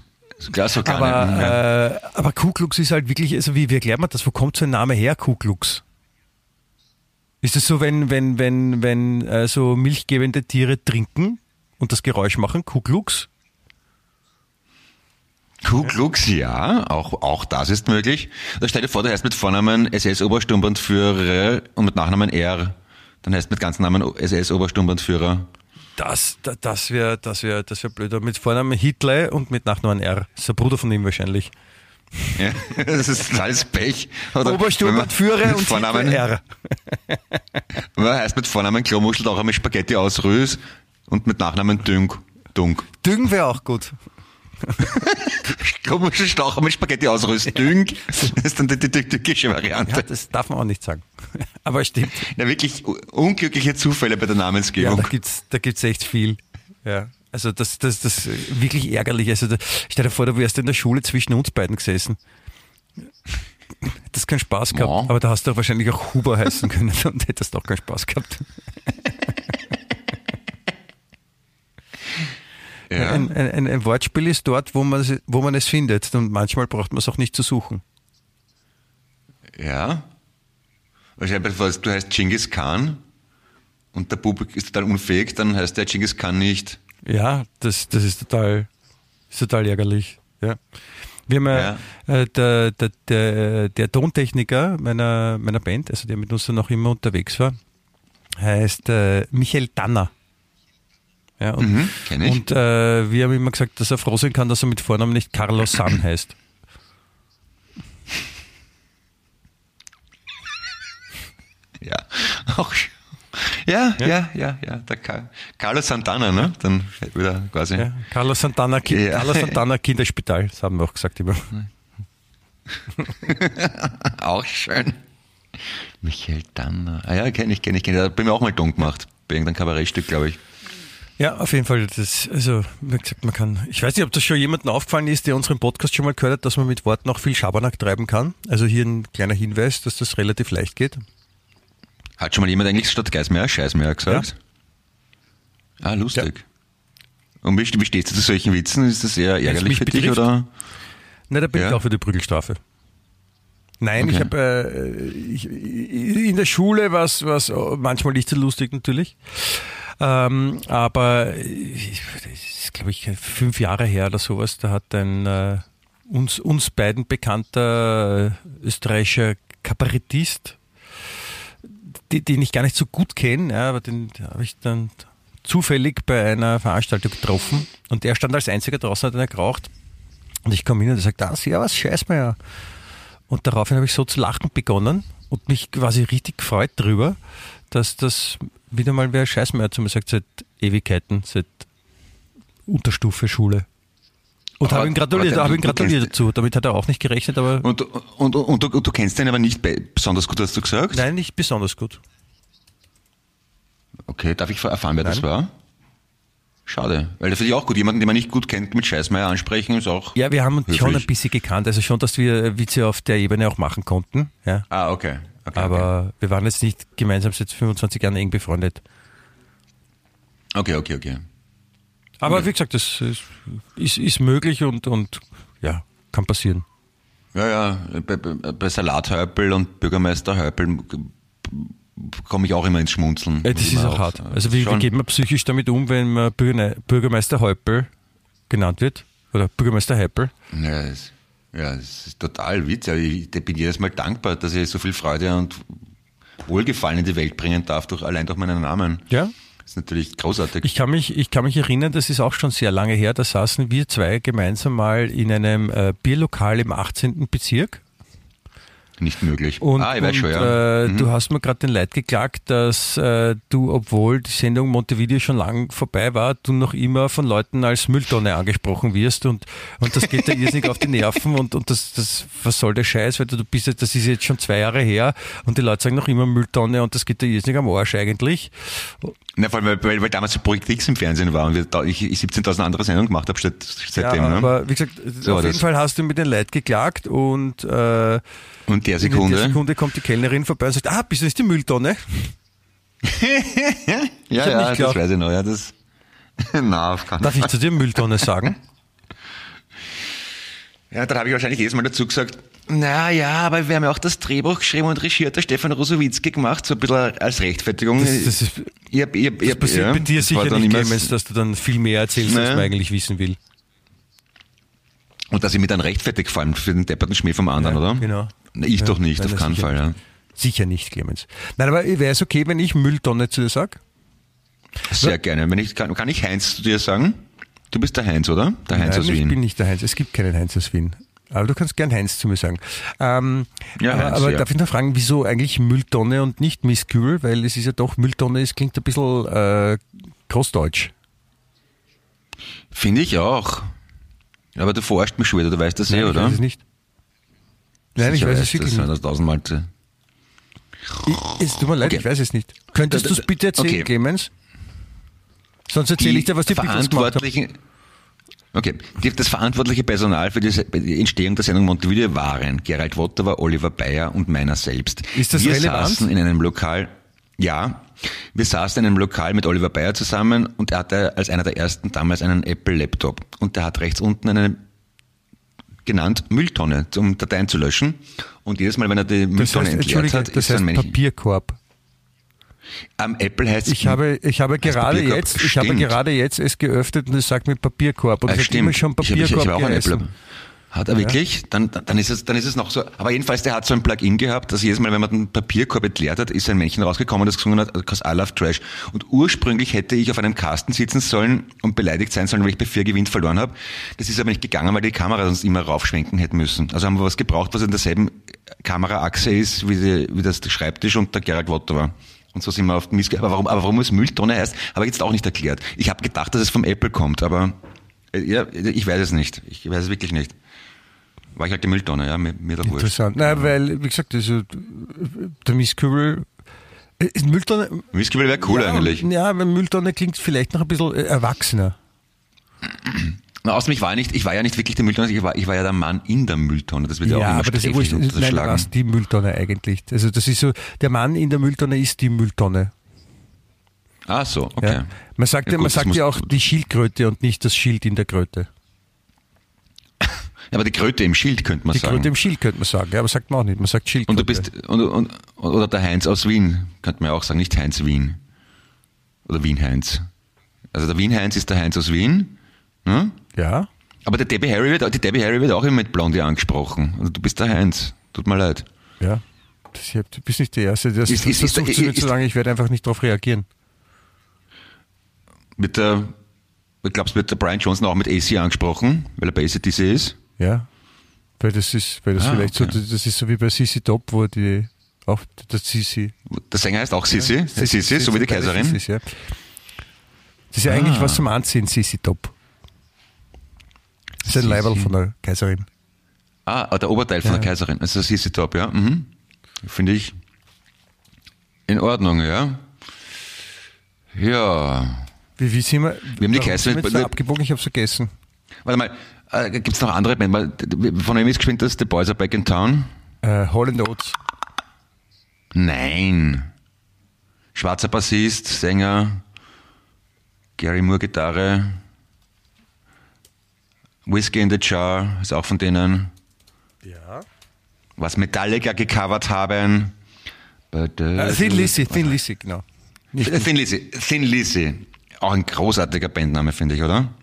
Klar, so aber, ja. äh, aber Kuklux ist halt wirklich, also wie, wie erklärt man das? Wo kommt so ein Name her, Kuklux? Ist es so, wenn, wenn, wenn, wenn äh, so milchgebende Tiere trinken und das Geräusch machen, Kuklux? Ku Klux, ja, auch, auch das ist möglich. Da stell dir vor, du heißt mit Vornamen SS-Obersturmbandführer und mit Nachnamen R. Dann heißt mit ganzen Namen SS-Obersturmbandführer. Das, das, wäre das wär, das wär blöd. Mit Vornamen Hitler und mit Nachnamen R. Das ist der Bruder von ihm wahrscheinlich. Ja, das ist alles Pech. Obersturmbandführer und Vornamen, Hitler R. Man heißt mit Vornamen Klomuschel auch einmal Spaghetti aus Rös und mit Nachnamen Düng. Dung. Düng wäre auch gut. Komische Staucher mit Spaghetti ausrüsten. Düng, das ist dann die, die, die türkische Variante. Ja, das darf man auch nicht sagen. Aber stimmt. Ja, wirklich unglückliche Zufälle bei der Namensgebung. Ja, da gibt's, da gibt's echt viel. Ja. Also das, das, das wirklich ärgerlich. Also da, stell dir vor, du wärst in der Schule zwischen uns beiden gesessen. Das keinen Spaß gehabt, ja. aber da hast du wahrscheinlich auch Huber heißen können und hättest auch keinen Spaß gehabt. Ja. Ein, ein, ein, Wortspiel ist dort, wo man, wo man es findet und manchmal braucht man es auch nicht zu suchen. Ja. Wahrscheinlich, du heißt Genghis Khan und der Bub ist total unfähig, dann heißt der Genghis Khan nicht. Ja, das, das ist total, ist total ärgerlich. Ja. Wir haben ja. Äh, der, der, der, der Tontechniker meiner, meiner Band, also der mit uns noch immer unterwegs war, heißt äh, Michael Danner. Ja, und mhm, und äh, wir haben immer gesagt, dass er froh sein kann, dass er mit Vornamen nicht Carlos San heißt. Ja, auch ja, ja, ja, ja, ja. Der Carlos Santana, ne? Dann wieder quasi. Ja, Carlos Santana, kind, ja. Carlos Santana Kinderspital, das haben wir auch gesagt immer. auch schön. Michael Danner. Ah ja, kenne ich, kenne ich, kenne ich. Da bin ich auch mal dumm gemacht. Bei irgendeinem Kabarettstück, glaube ich. Ja, auf jeden Fall. Das, also, wie gesagt, man kann, ich weiß nicht, ob das schon jemandem aufgefallen ist, der unseren Podcast schon mal gehört hat, dass man mit Worten auch viel Schabernack treiben kann. Also hier ein kleiner Hinweis, dass das relativ leicht geht. Hat schon mal jemand eigentlich statt Geismeier Scheißmeier gesagt? Ja. Ah, lustig. Ja. Und wie, wie stehst du zu solchen Witzen? Ist das eher ärgerlich für dich, oder? Nein, da bin Ja? ich auch für die Prügelstrafe. Nein, Okay. ich habe äh, ich, in der Schule war es manchmal nicht so lustig natürlich. Ähm, aber ich, das ist, glaube ich, fünf Jahre her oder sowas, da hat ein äh, uns, uns beiden bekannter äh, österreichischer Kabarettist, die, den ich gar nicht so gut kenne, ja, aber den habe ich dann zufällig bei einer Veranstaltung getroffen und der stand als einziger draußen, hat einer geraucht und ich komme hin und er sagt, ah, servus, scheiß mir ja. Und daraufhin habe ich so zu lachen begonnen und mich quasi richtig gefreut drüber, dass das wieder mal wer Scheißmeier zu mir sagt, seit Ewigkeiten, seit Unterstufe Schule. Und habe ihm gratuliert, habe ihm gratuliert dazu. Damit hat er auch nicht gerechnet, aber Und, und, und, du, du kennst den aber nicht be- besonders gut, hast du gesagt? nein, nicht besonders gut. Okay, darf ich erfahren, wer das war? Schade, weil das finde ich auch gut. Jemanden, den man nicht gut kennt, mit Scheißmeier ansprechen, ist auch. Ja, wir haben uns schon ein bisschen gekannt, also schon, dass wir Witze auf der Ebene auch machen konnten. Ja. Ah, okay. Okay Aber wir waren jetzt nicht gemeinsam seit 25 Jahren eng befreundet. Okay, okay, okay. Aber wie gesagt, das ist, ist, ist möglich und, und ja, kann passieren. Ja, ja, bei, bei, Salathäupl und Bürgermeister Häupl komme ich auch immer ins Schmunzeln. Äh, Das ist auch hart. Also wie, wie geht man psychisch damit um, wenn man Bürger, Bürgermeister Häupl genannt wird? Oder Bürgermeister Häupl? Ja, es, ja, es ist total witzig. ich bin jedes Mal dankbar, dass ich so viel Freude und Wohlgefallen in die Welt bringen darf, durch, allein durch meinen Namen. Ja. Das ist natürlich großartig. Ich kann mich, ich kann mich erinnern, das ist auch schon sehr lange her, da saßen wir zwei gemeinsam mal in einem äh, Bierlokal im 18. Bezirk. Nicht möglich. Und, ah, ich weiß schon, ja. äh, du hast mir gerade den Leid geklagt, dass äh, du, obwohl die Sendung Montevideo schon lang vorbei war, du noch immer von Leuten als Mülltonne angesprochen wirst und, und das geht dir irrsinnig auf die Nerven und, und das, das, was soll der Scheiß, weil du, du bist, jetzt- das ist jetzt schon zwei Jahre her und die Leute sagen noch immer Mülltonne und das geht dir irrsinnig am Arsch eigentlich. Na, vor allem, weil, weil, weil damals Projekt X im Fernsehen war und wir, ich, ich 17.000 andere Sendungen gemacht habe seit, seitdem. ja, ne? aber wie gesagt, So auf jeden das. Fall hast du mir den Leid geklagt und äh, und der in Sekunde. der Sekunde kommt die Kellnerin vorbei und sagt, ah, bist du nicht die Mülltonne? ja, ja, nicht das weiß ich noch. Ja, das, na, auf keinen Darf ich zu dir Mülltonne sagen? Ja, dann habe ich wahrscheinlich jedes Mal dazu gesagt, na ja, aber wir haben ja auch das Drehbuch geschrieben und Regie hat der Stefan Rosowitzki gemacht, so ein bisschen als Rechtfertigung. Das, das, ist, ich hab, ich hab, ich das hab, passiert ja, bei dir sicher nicht, Clemens, dass du dann viel mehr erzählst, als Nee. man eigentlich wissen will. Und dass ich mir dann rechtfertig vor allem für den depperten Schmäh vom anderen, Ja, oder? genau. Na, Ich Ja, doch nicht, nein, auf keinen sicher Fall. Ja. Sicher nicht, Clemens. Nein, aber wäre es okay, wenn ich Mülltonne zu dir sage? Sehr gerne. Wenn ich, kann, kann ich Heinz zu dir sagen? Du bist der Heinz, oder? Der Heinz Nein, aus ich Wien. bin nicht der Heinz. Es gibt keinen Heinz aus Wien. Aber du kannst gern Heinz zu mir sagen. Ähm, Ja, aber Heinz, aber ja. darf ich noch fragen, wieso eigentlich Mülltonne und nicht Miss Kühl? Weil es ist ja doch, Mülltonne, es klingt ein bisschen äh, großdeutsch. Finde ich auch. Aber du forscht mich schon wieder, du weißt das eh, Nein, ich oder? weiß es nicht. Nein, ich weiß es wirklich das, nicht. das tausendmal. Ich, es tut mir leid, Okay. ich weiß es nicht. Könntest du es bitte erzählen, Okay. Clemens? Sonst erzähle ich dir, was die Beatles gemacht haben. Okay, das verantwortliche Personal für die Entstehung der Sendung Montevideo waren Gerald Wotterer, Oliver Bayer und meiner selbst. Ist das wir relevant? saßen in einem Lokal, ja, wir saßen in einem Lokal mit Oliver Bayer zusammen und er hatte als einer der ersten damals einen Apple-Laptop und der hat rechts unten eine genannt Mülltonne, um Dateien zu löschen. Und jedes Mal, wenn er die Das Mülltonne heißt, entleert hat, das ist heißt Männchen. Papierkorb. Am Apple heißt es Ich habe, ich habe gerade Papierkorb? jetzt, ich habe gerade jetzt es geöffnet und es sagt mir Papierkorb und Ah, hat immer schon Ich hab- ich hab- ich Papierkorb hab auch einen. Apple. Hat er wirklich? Dann, dann, ist es, dann ist es noch so. Aber jedenfalls, der hat so ein Plugin gehabt, dass jedes Mal, wenn man den Papierkorb entleert hat, ist ein Männchen rausgekommen, das gesungen hat, cause I love trash. Und ursprünglich hätte ich auf einem Kasten sitzen sollen und beleidigt sein sollen, weil ich bei vier gewinnt verloren habe. Das ist aber nicht gegangen, weil die Kamera sonst immer raufschwenken hätte müssen. Also haben wir was gebraucht, was in derselben Kameraachse ist, wie, die, wie das Schreibtisch und der Gerald Watt war. Und so sind wir auf Miss aber warum, aber warum es Mülltonne heißt, habe ich jetzt auch nicht erklärt. Ich habe gedacht, dass es vom Apple kommt, aber äh, ja, ich weiß es nicht. Ich weiß es wirklich nicht. War ich halt die Mülltonne, ja, mir, mir doch wurscht. Interessant. Nein, weil, wie gesagt, also, der Miss Kübel, äh, Mülltonne, Whisky wäre cool ja, eigentlich. Ja, weil Mülltonne klingt vielleicht noch ein bisschen äh, erwachsener. Na, außerdem, ich war, nicht, ich war ja nicht wirklich die Mülltonne, ich war, ich war ja der Mann in der Mülltonne. Das wird ja, auch immer aber das ist ja wurscht. sträflich Nein, unterschlagen. was die Mülltonne eigentlich. Also das ist so, der Mann in der Mülltonne ist die Mülltonne. Ah, so, okay. Ja. Man sagt ja, Ja, gut, man sagt ja auch die Schildkröte und nicht das Schild in der Kröte. Aber die Kröte im Schild könnte man die sagen. Die Kröte im Schild könnte man sagen, ja, aber sagt man auch nicht. Man sagt Schildkröte. Und du bist, und, und, oder der Heinz aus Wien, könnte man ja auch sagen, nicht Heinz Wien. Oder Wien-Heinz. Also der Wien-Heinz ist der Heinz aus Wien. Ne? Ja. Aber der Debbie Harry wird, die Debbie Harry wird auch immer mit Blondie angesprochen. Also du bist der Heinz. Tut mir leid. Ja. Das, du bist nicht der Erste, der ist, ist, ist, versucht ist, ist, zu lange, ich werde einfach nicht darauf reagieren. Mit der, ich glaube, wird der Brian Johnson auch mit AC angesprochen, weil er bei ACDC ist? Ja. Weil das ist, weil das ah, vielleicht okay. so, das ist so wie bei Sisi Top, wo die, auch der Sisi. Der Sänger heißt auch Sisi, ja, Sisi, so wie die Kaiserin. Sissi, ja. Das ist ja ah. eigentlich was zum Anziehen, Sisi Top. Das ist ein Leiberl von der Kaiserin. Ah, der Oberteil von ja. der Kaiserin. Also Sisi Top, ja. Mhm. Finde ich in Ordnung, ja. Ja. Wie, wie sind wir? Wir haben die Kaiserin. Sind wir abgebogen, ich habe vergessen. Warte mal, äh, gibt es noch andere Bands? Von wem ist gespielt das? The Boys Are Back in Town? Äh, Holland Oates. Nein. Schwarzer Bassist, Sänger, Gary Moore Gitarre, Whiskey in the Jar ist auch von denen. Ja. Was Metallica gecovert haben. But, uh, Thin Lizzy, Thin Lizzy, genau. Nicht Thin Lizzy, Thin Lizzy. Auch ein großartiger Bandname, finde ich, oder?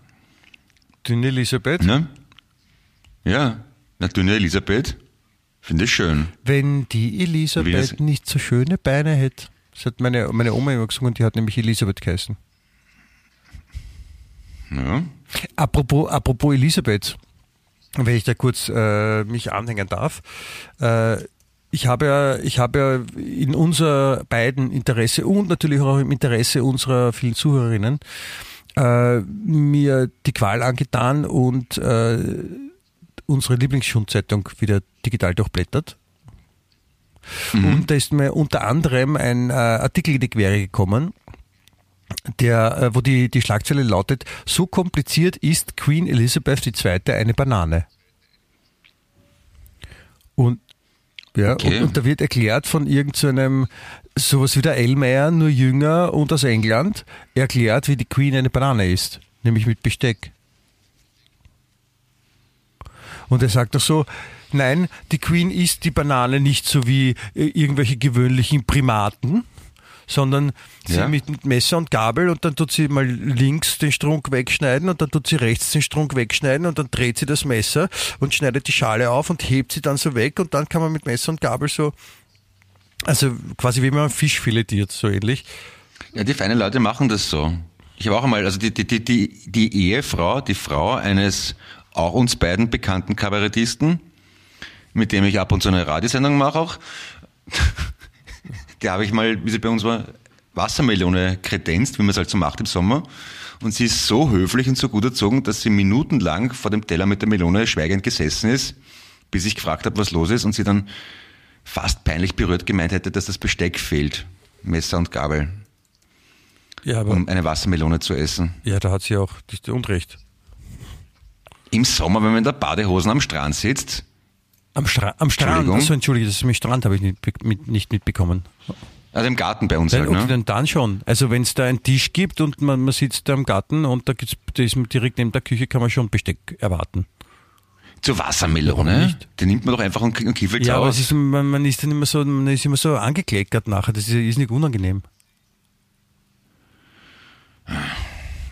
Dünne Elisabeth? Ne? Ja, na, dünne Elisabeth. Finde ich schön. Wenn die Elisabeth nicht so schöne Beine hätte. Das hat meine, meine Oma immer gesungen, die hat nämlich Elisabeth geheißen. Ja. Apropos, apropos Elisabeth, wenn ich da kurz äh, mich anhängen darf. Äh, ich habe ja, ich habe ja in unser beiden Interesse und natürlich auch im Interesse unserer vielen Zuhörerinnen äh, mir die Qual angetan und äh, unsere Lieblingsschundzeitung wieder digital durchblättert. Mhm. Und da ist mir unter anderem ein äh, Artikel in die Quere gekommen, der, äh, wo die, die Schlagzeile lautet, so kompliziert ist Queen Elizabeth II. eine Banane. Und ja, okay. und, und, da wird erklärt von irgendeinem, so sowas wie der Elmeyer, nur jünger und aus England, erklärt, wie die Queen eine Banane ist, nämlich mit Besteck. Und er sagt doch so, nein, die Queen isst die Banane nicht so wie äh, irgendwelche gewöhnlichen Primaten, sondern sie ja. mit Messer und Gabel und dann tut sie mal links den Strunk wegschneiden und dann tut sie rechts den Strunk wegschneiden und dann dreht sie das Messer und schneidet die Schale auf und hebt sie dann so weg und dann kann man mit Messer und Gabel so, also quasi wie man Fisch filetiert, so ähnlich. Ja, die feinen Leute machen das so. Ich habe auch einmal, also die, die, die, die, die Ehefrau, die Frau eines auch uns beiden bekannten Kabarettisten, mit dem ich ab und zu eine Radiosendung mache auch, habe ich mal, wie sie bei uns war, Wassermelone kredenzt, wie man es halt so macht im Sommer. Und sie ist so höflich und so gut erzogen, dass sie minutenlang vor dem Teller mit der Melone schweigend gesessen ist, bis ich gefragt habe, was los ist, und sie dann fast peinlich berührt gemeint hätte, dass das Besteck fehlt. Messer und Gabel. Ja, aber, um eine Wassermelone zu essen. Ja, da hat sie auch Unrecht. Im Sommer, wenn man in der Badehosen am Strand sitzt, am, Stra am Strand? Also entschuldige, das ist mit Strand habe ich nicht, mit, nicht mitbekommen. Also im Garten bei uns Dann, halt, ne? dann, dann schon. Also wenn es da einen Tisch gibt und man, man sitzt da im Garten und da, gibt's, da ist direkt neben der Küche, kann man schon Besteck erwarten. Zur Wassermelone? Die nimmt man doch einfach einen Kiffel Ja, aber ist, man, man, ist dann immer so, man ist immer so angekleckert nachher. Das ist, ist nicht unangenehm.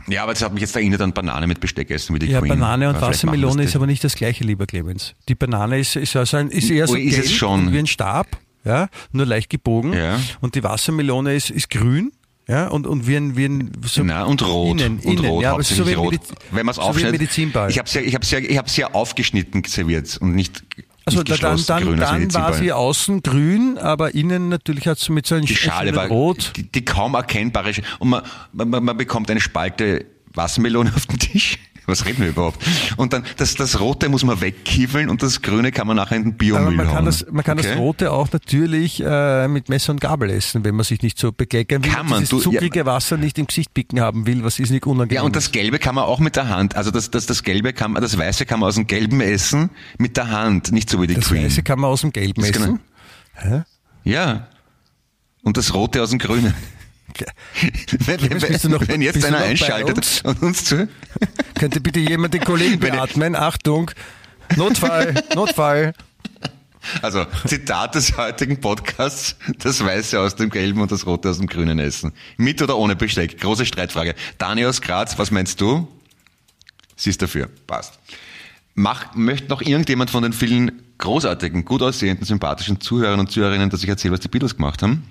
Ja, aber das hat mich jetzt erinnert an Banane mit Besteck essen wie die ja, Queen. Banane und Wassermelone ist aber nicht das gleiche, lieber Clemens. Die Banane ist, ist, also ein, ist eher so ist gelb schon. wie ein Stab, ja, nur leicht gebogen. Ja. Und die Wassermelone ist, ist grün. Ja, und, und wie ein, wie ein so Na, und rot. Innen, und innen, rot, ja, aber so wie rot. Wenn man es so aufschneidet. Medizinball. Ich habe es ja, ich hab's ja, ich hab's ja aufgeschnitten serviert und nicht also da, dann, dann, dann war sie außen grün, aber innen natürlich hat es mit so einem Die Schale war rot. Die, die kaum erkennbare Sch und man, man, man bekommt eine Spalte Wassermelone auf den Tisch. Was reden wir überhaupt? Und dann das, das Rote muss man wegkiefeln und das Grüne kann man nachher in den Biomüll man hauen. Kann das, man kann okay. das Rote auch natürlich äh, mit Messer und Gabel essen, wenn man sich nicht so bekleckern will. Kann man. Das zuckrige ja. Wasser nicht im Gesicht picken haben will, was ist nicht unangenehm. Ja, und das Gelbe kann man auch mit der Hand. Also das, das, das Gelbe kann man, das Weiße kann man aus dem Gelben essen mit der Hand, nicht so wie die das Queen. Das Weiße kann man aus dem Gelben essen? Hä? Ja. Und das Rote aus dem Grünen. Wenn, wenn, noch, wenn, jetzt einer einschaltet und uns zu. Könnte bitte jemand den Kollegen beatmen? Achtung. Notfall, Notfall. Also, Zitat des heutigen Podcasts, das Weiße aus dem Gelben und das Rote aus dem Grünen essen. Mit oder ohne Besteck? Große Streitfrage. Dani aus Graz, was meinst du? Sie ist dafür. Passt. Mach, möchte noch irgendjemand von den vielen großartigen, gut aussehenden, sympathischen Zuhörern und Zuhörerinnen, dass ich erzähle, was die Beatles gemacht haben?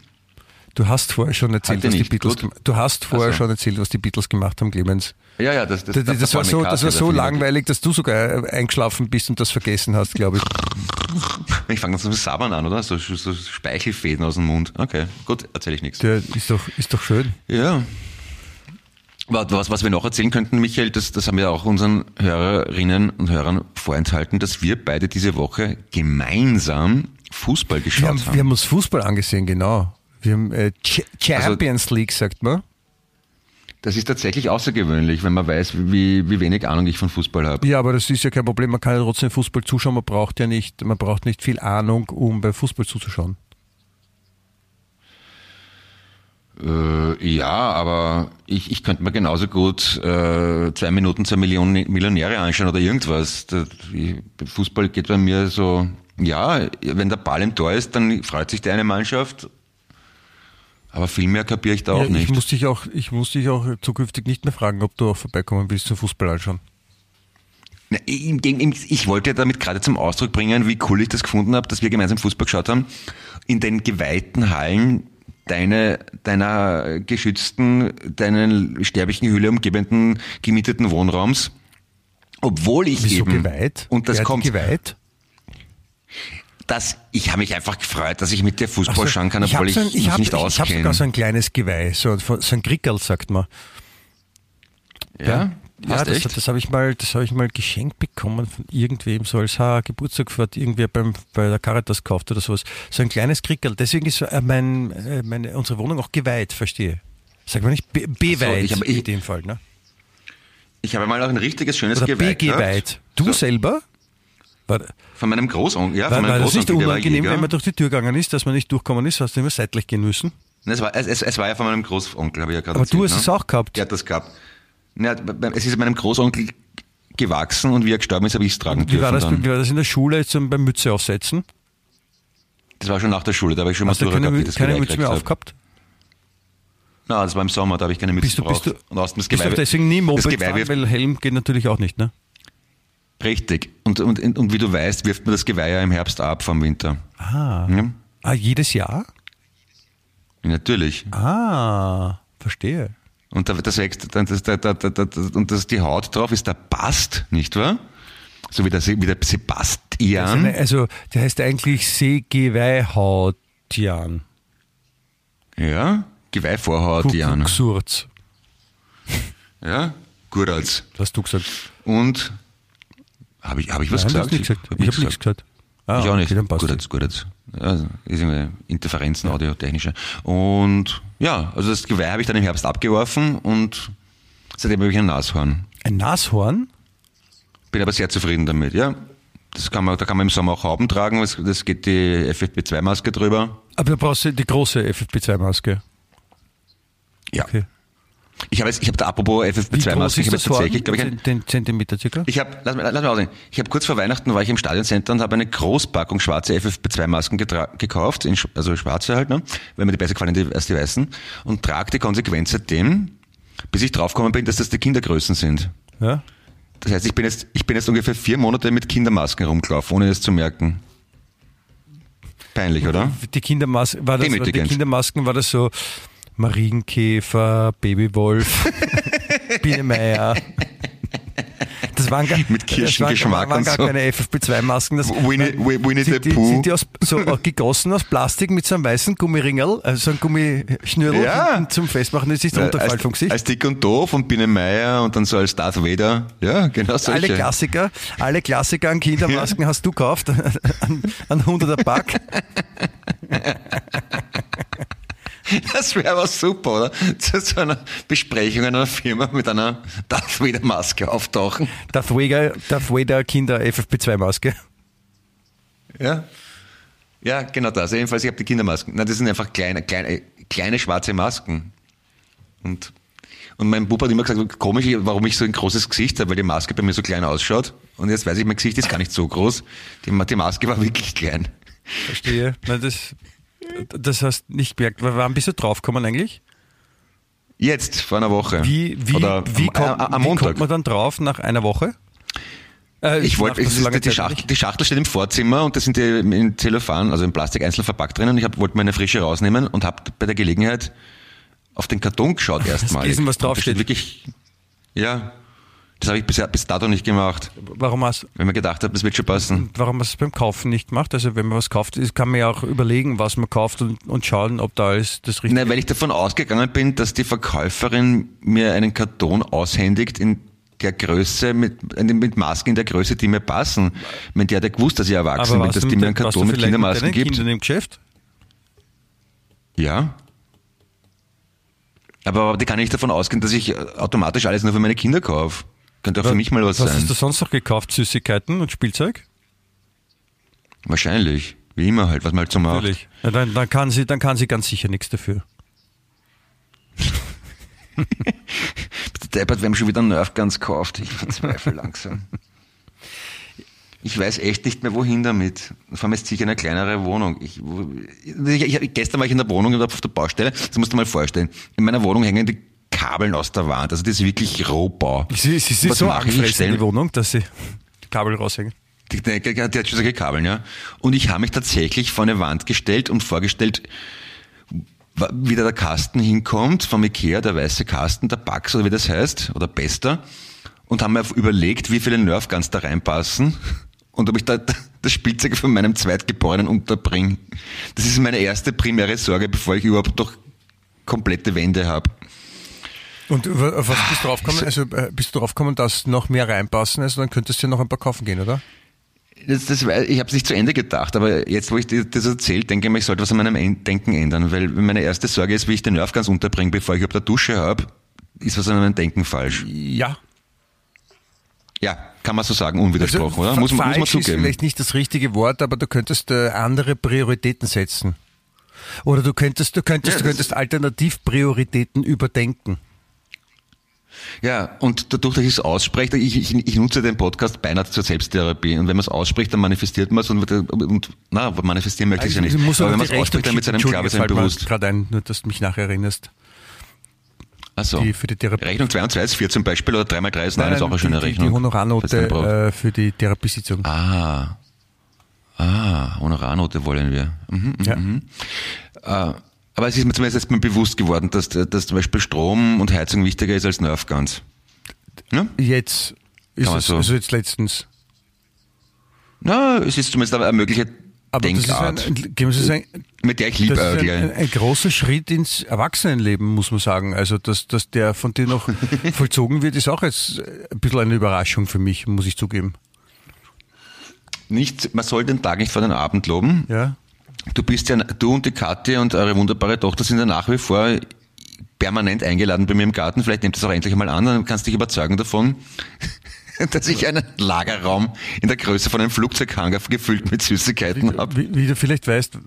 Du hast vorher schon erzählt, was die Beatles Du hast vorher schon erzählt, was die Beatles gemacht haben, Clemens. Ja, ja, das, das, das, das war so, das war so langweilig, dass du sogar eingeschlafen bist und das vergessen hast, glaube ich. Ich fange dann so Sabbern an, oder? So, so Speichelfäden aus dem Mund. Okay, gut, erzähle ich nichts. Der ist doch, ist doch schön. Ja. Was, was wir noch erzählen könnten, Michael, das, das haben wir auch unseren Hörerinnen und Hörern vorenthalten, dass wir beide diese Woche gemeinsam Fußball geschaut wir haben. haben. Wir haben uns Fußball angesehen, genau. Wir haben äh, Ch Champions also, League, sagt man. Das ist tatsächlich außergewöhnlich, wenn man weiß, wie, wie wenig Ahnung ich von Fußball habe. Ja, aber das ist ja kein Problem. Man kann ja trotzdem Fußball zuschauen. Man braucht ja nicht, man braucht nicht viel Ahnung, um bei Fußball zuzuschauen. Äh, ja, aber ich, ich könnte mir genauso gut äh, zwei Minuten zwei Millionen Millionäre anschauen oder irgendwas. Der, Fußball geht bei mir so, ja, wenn der Ball im Tor ist, dann freut sich die eine Mannschaft aber viel mehr kapiere ich da auch ja, nicht. Ich muss, dich auch, ich muss dich auch zukünftig nicht mehr fragen, ob du auch vorbeikommen willst zum Fußball anschauen. Ich wollte damit gerade zum Ausdruck bringen, wie cool ich das gefunden habe, dass wir gemeinsam Fußball geschaut haben. In den geweihten Hallen deine, deiner geschützten, deinen sterblichen Hülle umgebenden, gemieteten Wohnraums. Obwohl ich Wieso eben... geweiht? Und das Wer kommt... Geweiht? Das, ich habe mich einfach gefreut, dass ich mit dir Fußball also, schauen kann, obwohl ich, ich, ich hab, nicht auskenne. Ich habe sogar so ein kleines Geweih, so, so ein Grickerl, sagt man. Ja, ja, ja das, das habe ich mal, das habe ich mal geschenkt bekommen von irgendwem, so als ha, Geburtstag hat irgendwer beim, bei der Caritas gekauft oder sowas. So ein kleines Grickerl. Deswegen ist äh, mein, äh, meine, unsere Wohnung auch geweiht, verstehe. Sag mal nicht be beweiht so, in dem Fall, ne? Ich habe mal auch ein richtiges schönes Oder Geweih. Begeweiht. Du so. selber? War, von meinem Großonkel, ja. War, von meinem war das nicht unangenehm, wenn man durch die Tür gegangen ist, dass man nicht durchkommen ist? Hast du immer seitlich gehen müssen? Es war, es, es war ja von meinem Großonkel, habe ich ja gerade Aber erzählt, du hast ne? es auch gehabt? Der hat das gehabt. Ja, es ist meinem Großonkel gewachsen und wie er gestorben ist, habe ich es tragen wie War das, wie war das in der Schule jetzt beim Mütze aufsetzen? Das war schon nach der Schule, da habe ich schon mal Matura gehabt, wie das keine Mütze mehr aufgehabt? Na, das war im Sommer, da habe ich keine Mütze bist du, bist du, und das Geweih, bist du deswegen nie Moped fahren, weil Helm geht natürlich auch nicht, ne? Richtig. Und, und, und wie du weißt, wirft man das Geweih ja im Herbst ab vom Winter. Ah. Ja? Ah, jedes Jahr? Natürlich. Ah, verstehe. Und da, das wächst, das, da, da, da, und das, die Haut drauf ist der Bast, nicht wahr? So wie der, wie der Sebastian. Also, also der heißt eigentlich Seegeweihhautian. Ja, Geweihvorhautian. Surz. Ja, Gurals. Was hast du gesagt? Und habe ich, hab ich was Nein, gesagt? Hab ich habe nichts gesagt. Ah, ich auch nicht. Okay, gut jetzt, gut jetzt. Also, ist irgendwie Interferenzen, ja. audiotechnische. Und ja, also das Geweih habe ich dann im Herbst abgeworfen und seitdem habe ich ein Nashorn. Ein Nashorn? Bin aber sehr zufrieden damit, ja. Das kann man, da kann man im Sommer auch Hauben tragen, das geht die FFP2-Maske drüber. Aber da brauchst du die große FFP2-Maske. Ja. Okay. Ich habe habe da apropos FFP2-Maske, ich habe tatsächlich, glaube ich, ein, den Zentimeter circa. Ich habe, lass, lass mich aussehen. Ich habe kurz vor Weihnachten war ich im Stadioncenter und habe eine Großpackung schwarze FFP2-Masken gekauft, in, also schwarze halt, ne, weil mir die besser gefallen als die weißen, und trage die Konsequenz seitdem, bis ich draufgekommen bin, dass das die Kindergrößen sind. Ja. Das heißt, ich bin jetzt, ich bin jetzt ungefähr vier Monate mit Kindermasken rumgelaufen, ohne es zu merken. Peinlich, oder? Die Kindermasken, war das, die Kindermasken war das so, Marienkäfer, Babywolf, Biene Meier. Das waren gar, Mit Kirschengeschmack waren, waren gar keine FFP2-Masken. Das Winnie, Winnie sind, the die, Pooh. sind die aus, so gegossen aus Plastik mit so einem weißen Gummiringel, also so ein Gummischnürl ja. zum Festmachen, das ist der Unterfall vom Gesicht. Als Dick und Doof und Biene Meier und dann so als Darth Vader. Ja, genau solche. Alle Klassiker, alle Klassiker an Kindermasken ja. hast du gekauft, an, an 100er Pack. Das wäre aber super, oder? Zu so einer Besprechung in einer Firma mit einer Darth Vader Maske auftauchen. Darth Vader, Darth Vader Kinder FFP2 Maske. Ja. Ja, genau das. Jedenfalls, ich habe die Kindermasken. Nein, das sind einfach kleine, kleine, kleine schwarze Masken. Und, Und mein Bub hat immer gesagt, komisch, warum ich so ein großes Gesicht habe, weil die Maske bei mir so klein ausschaut. Und jetzt weiß ich, mein Gesicht ist gar nicht so groß. Die, die Maske war wirklich klein. Verstehe. Nein, das, das hast nicht gemerkt. Wann bist du draufgekommen eigentlich? Jetzt, vor einer Woche. Wie, wie, Oder wie, am, kommt, am wie Montag. kommt man dann drauf nach einer Woche? Äh, ich wollte, so die, Schachtel, die Schachtel steht im Vorzimmer und da sind die in Zellophan, also in Plastik einzeln verpackt drinnen. Und ich wollte meine frische rausnehmen und habe bei der Gelegenheit auf den Karton geschaut erstmal. Lesen, was draufsteht. Wirklich, ja, das habe ich bis, bis dato nicht gemacht. Warum hast Wenn man gedacht hat, das wird schon passen. Warum hast du es beim Kaufen nicht gemacht? Also wenn man was kauft, kann man ja auch überlegen, was man kauft und, und schauen, ob da alles das Richtige Nein, weil ich davon ausgegangen bin, dass die Verkäuferin mir einen Karton aushändigt in der Größe, mit, mit Masken in der Größe, die mir passen. Ich meine, die hat ja gewusst, dass ich erwachsen bin, dass die mir einen Karton mit Kindermasken mit gibt. Kindern im Geschäft? Ja. Aber die kann nicht davon ausgehen, dass ich automatisch alles nur für meine Kinder kaufe. Könnte auch für mich mal was, was sein. Was hast du sonst noch gekauft? Süßigkeiten und Spielzeug? Wahrscheinlich. Wie immer halt, was man halt so macht. Natürlich. Ja, dann, dann, kann sie, dann kann sie ganz sicher nichts dafür. Deppert, wir haben schon wieder Nerf Guns gekauft. Ich verzweifle langsam. Ich weiß echt nicht mehr, wohin damit. Vor allem ist sicher eine kleinere Wohnung. Ich, ich, ich, gestern war ich in der Wohnung auf der Baustelle. Das musst du mal vorstellen. In meiner Wohnung hängen die Kabeln aus der Wand. Also das ist wirklich Rohbau. Sie, sie, sie Was so angefressen, die Wohnung, dass sie die Kabel raushängen. Die, die, die hat schon solche Kabeln, ja. Und ich habe mich tatsächlich vor eine Wand gestellt und vorgestellt, wie da der Kasten hinkommt, vom Ikea, der weiße Kasten, der Bax oder wie das heißt, oder Bester, und haben mir überlegt, wie viele Nerfguns da reinpassen und ob ich da das Spielzeug von meinem Zweitgeborenen unterbringe. Das ist meine erste primäre Sorge, bevor ich überhaupt noch komplette Wände habe. Und auf was bist du draufgekommen? Also bist du draufgekommen, dass noch mehr reinpassen? Also dann könntest du ja noch ein paar kaufen gehen, oder? Das, das, ich habe es nicht zu Ende gedacht, aber jetzt, wo ich das erzählt, denke ich mir, ich sollte was an meinem Denken ändern, weil meine erste Sorge ist, wie ich den Nerv ganz unterbringe, bevor ich auf der Dusche habe, ist was an meinem Denken falsch. Ja. Ja, kann man so sagen, unwidersprochen, also, oder? Muss, muss man zugeben. ist vielleicht nicht das richtige Wort, aber du könntest äh, andere Prioritäten setzen. Oder du könntest, du könntest, ja, du könntest Alternativprioritäten überdenken. Ja, und dadurch, dass ich es ausspreche, ich, ich, ich, nutze den Podcast beinahe zur Selbsttherapie. Und wenn man es ausspricht, dann manifestiert man es und, und na, manifestieren möchte ich also, ja nicht. Muss aber wenn man es ausspricht, dann mit seinem Klarsein bewusst. gerade ein, nur dass du mich nachher erinnerst. Achso. Die für die Therapie. Rechnung 2 und 2 ist 4 zum Beispiel oder 3 mal 3 ist 9 ist auch eine schöne die, Rechnung. Die Honorarnote äh, für die Therapiesitzung. Ah. Ah, Honorarnote wollen wir. Mhm, ja. Mhm. Äh, aber es ist mir zumindest jetzt mal bewusst geworden, dass, dass zum Beispiel Strom und Heizung wichtiger ist als Nerfguns. Ja? Jetzt ist es, so. also jetzt letztens. Na, es ist zumindest eine mögliche aber Denkart, das ist ein, das ein, mit der ich liebäugle. Ein, ein, großer Schritt ins Erwachsenenleben, muss man sagen. Also, dass, dass der von dir noch vollzogen wird, ist auch jetzt ein bisschen eine Überraschung für mich, muss ich zugeben. Nicht, man soll den Tag nicht vor den Abend loben. Ja. Du bist ja, du und die Kathi und eure wunderbare Tochter sind ja nach wie vor permanent eingeladen bei mir im Garten. Vielleicht nehmt es auch endlich einmal an, dann kannst du dich überzeugen davon, dass ich einen Lagerraum in der Größe von einem Flugzeughanger gefüllt mit Süßigkeiten habe. Wie, wie, du vielleicht weißt,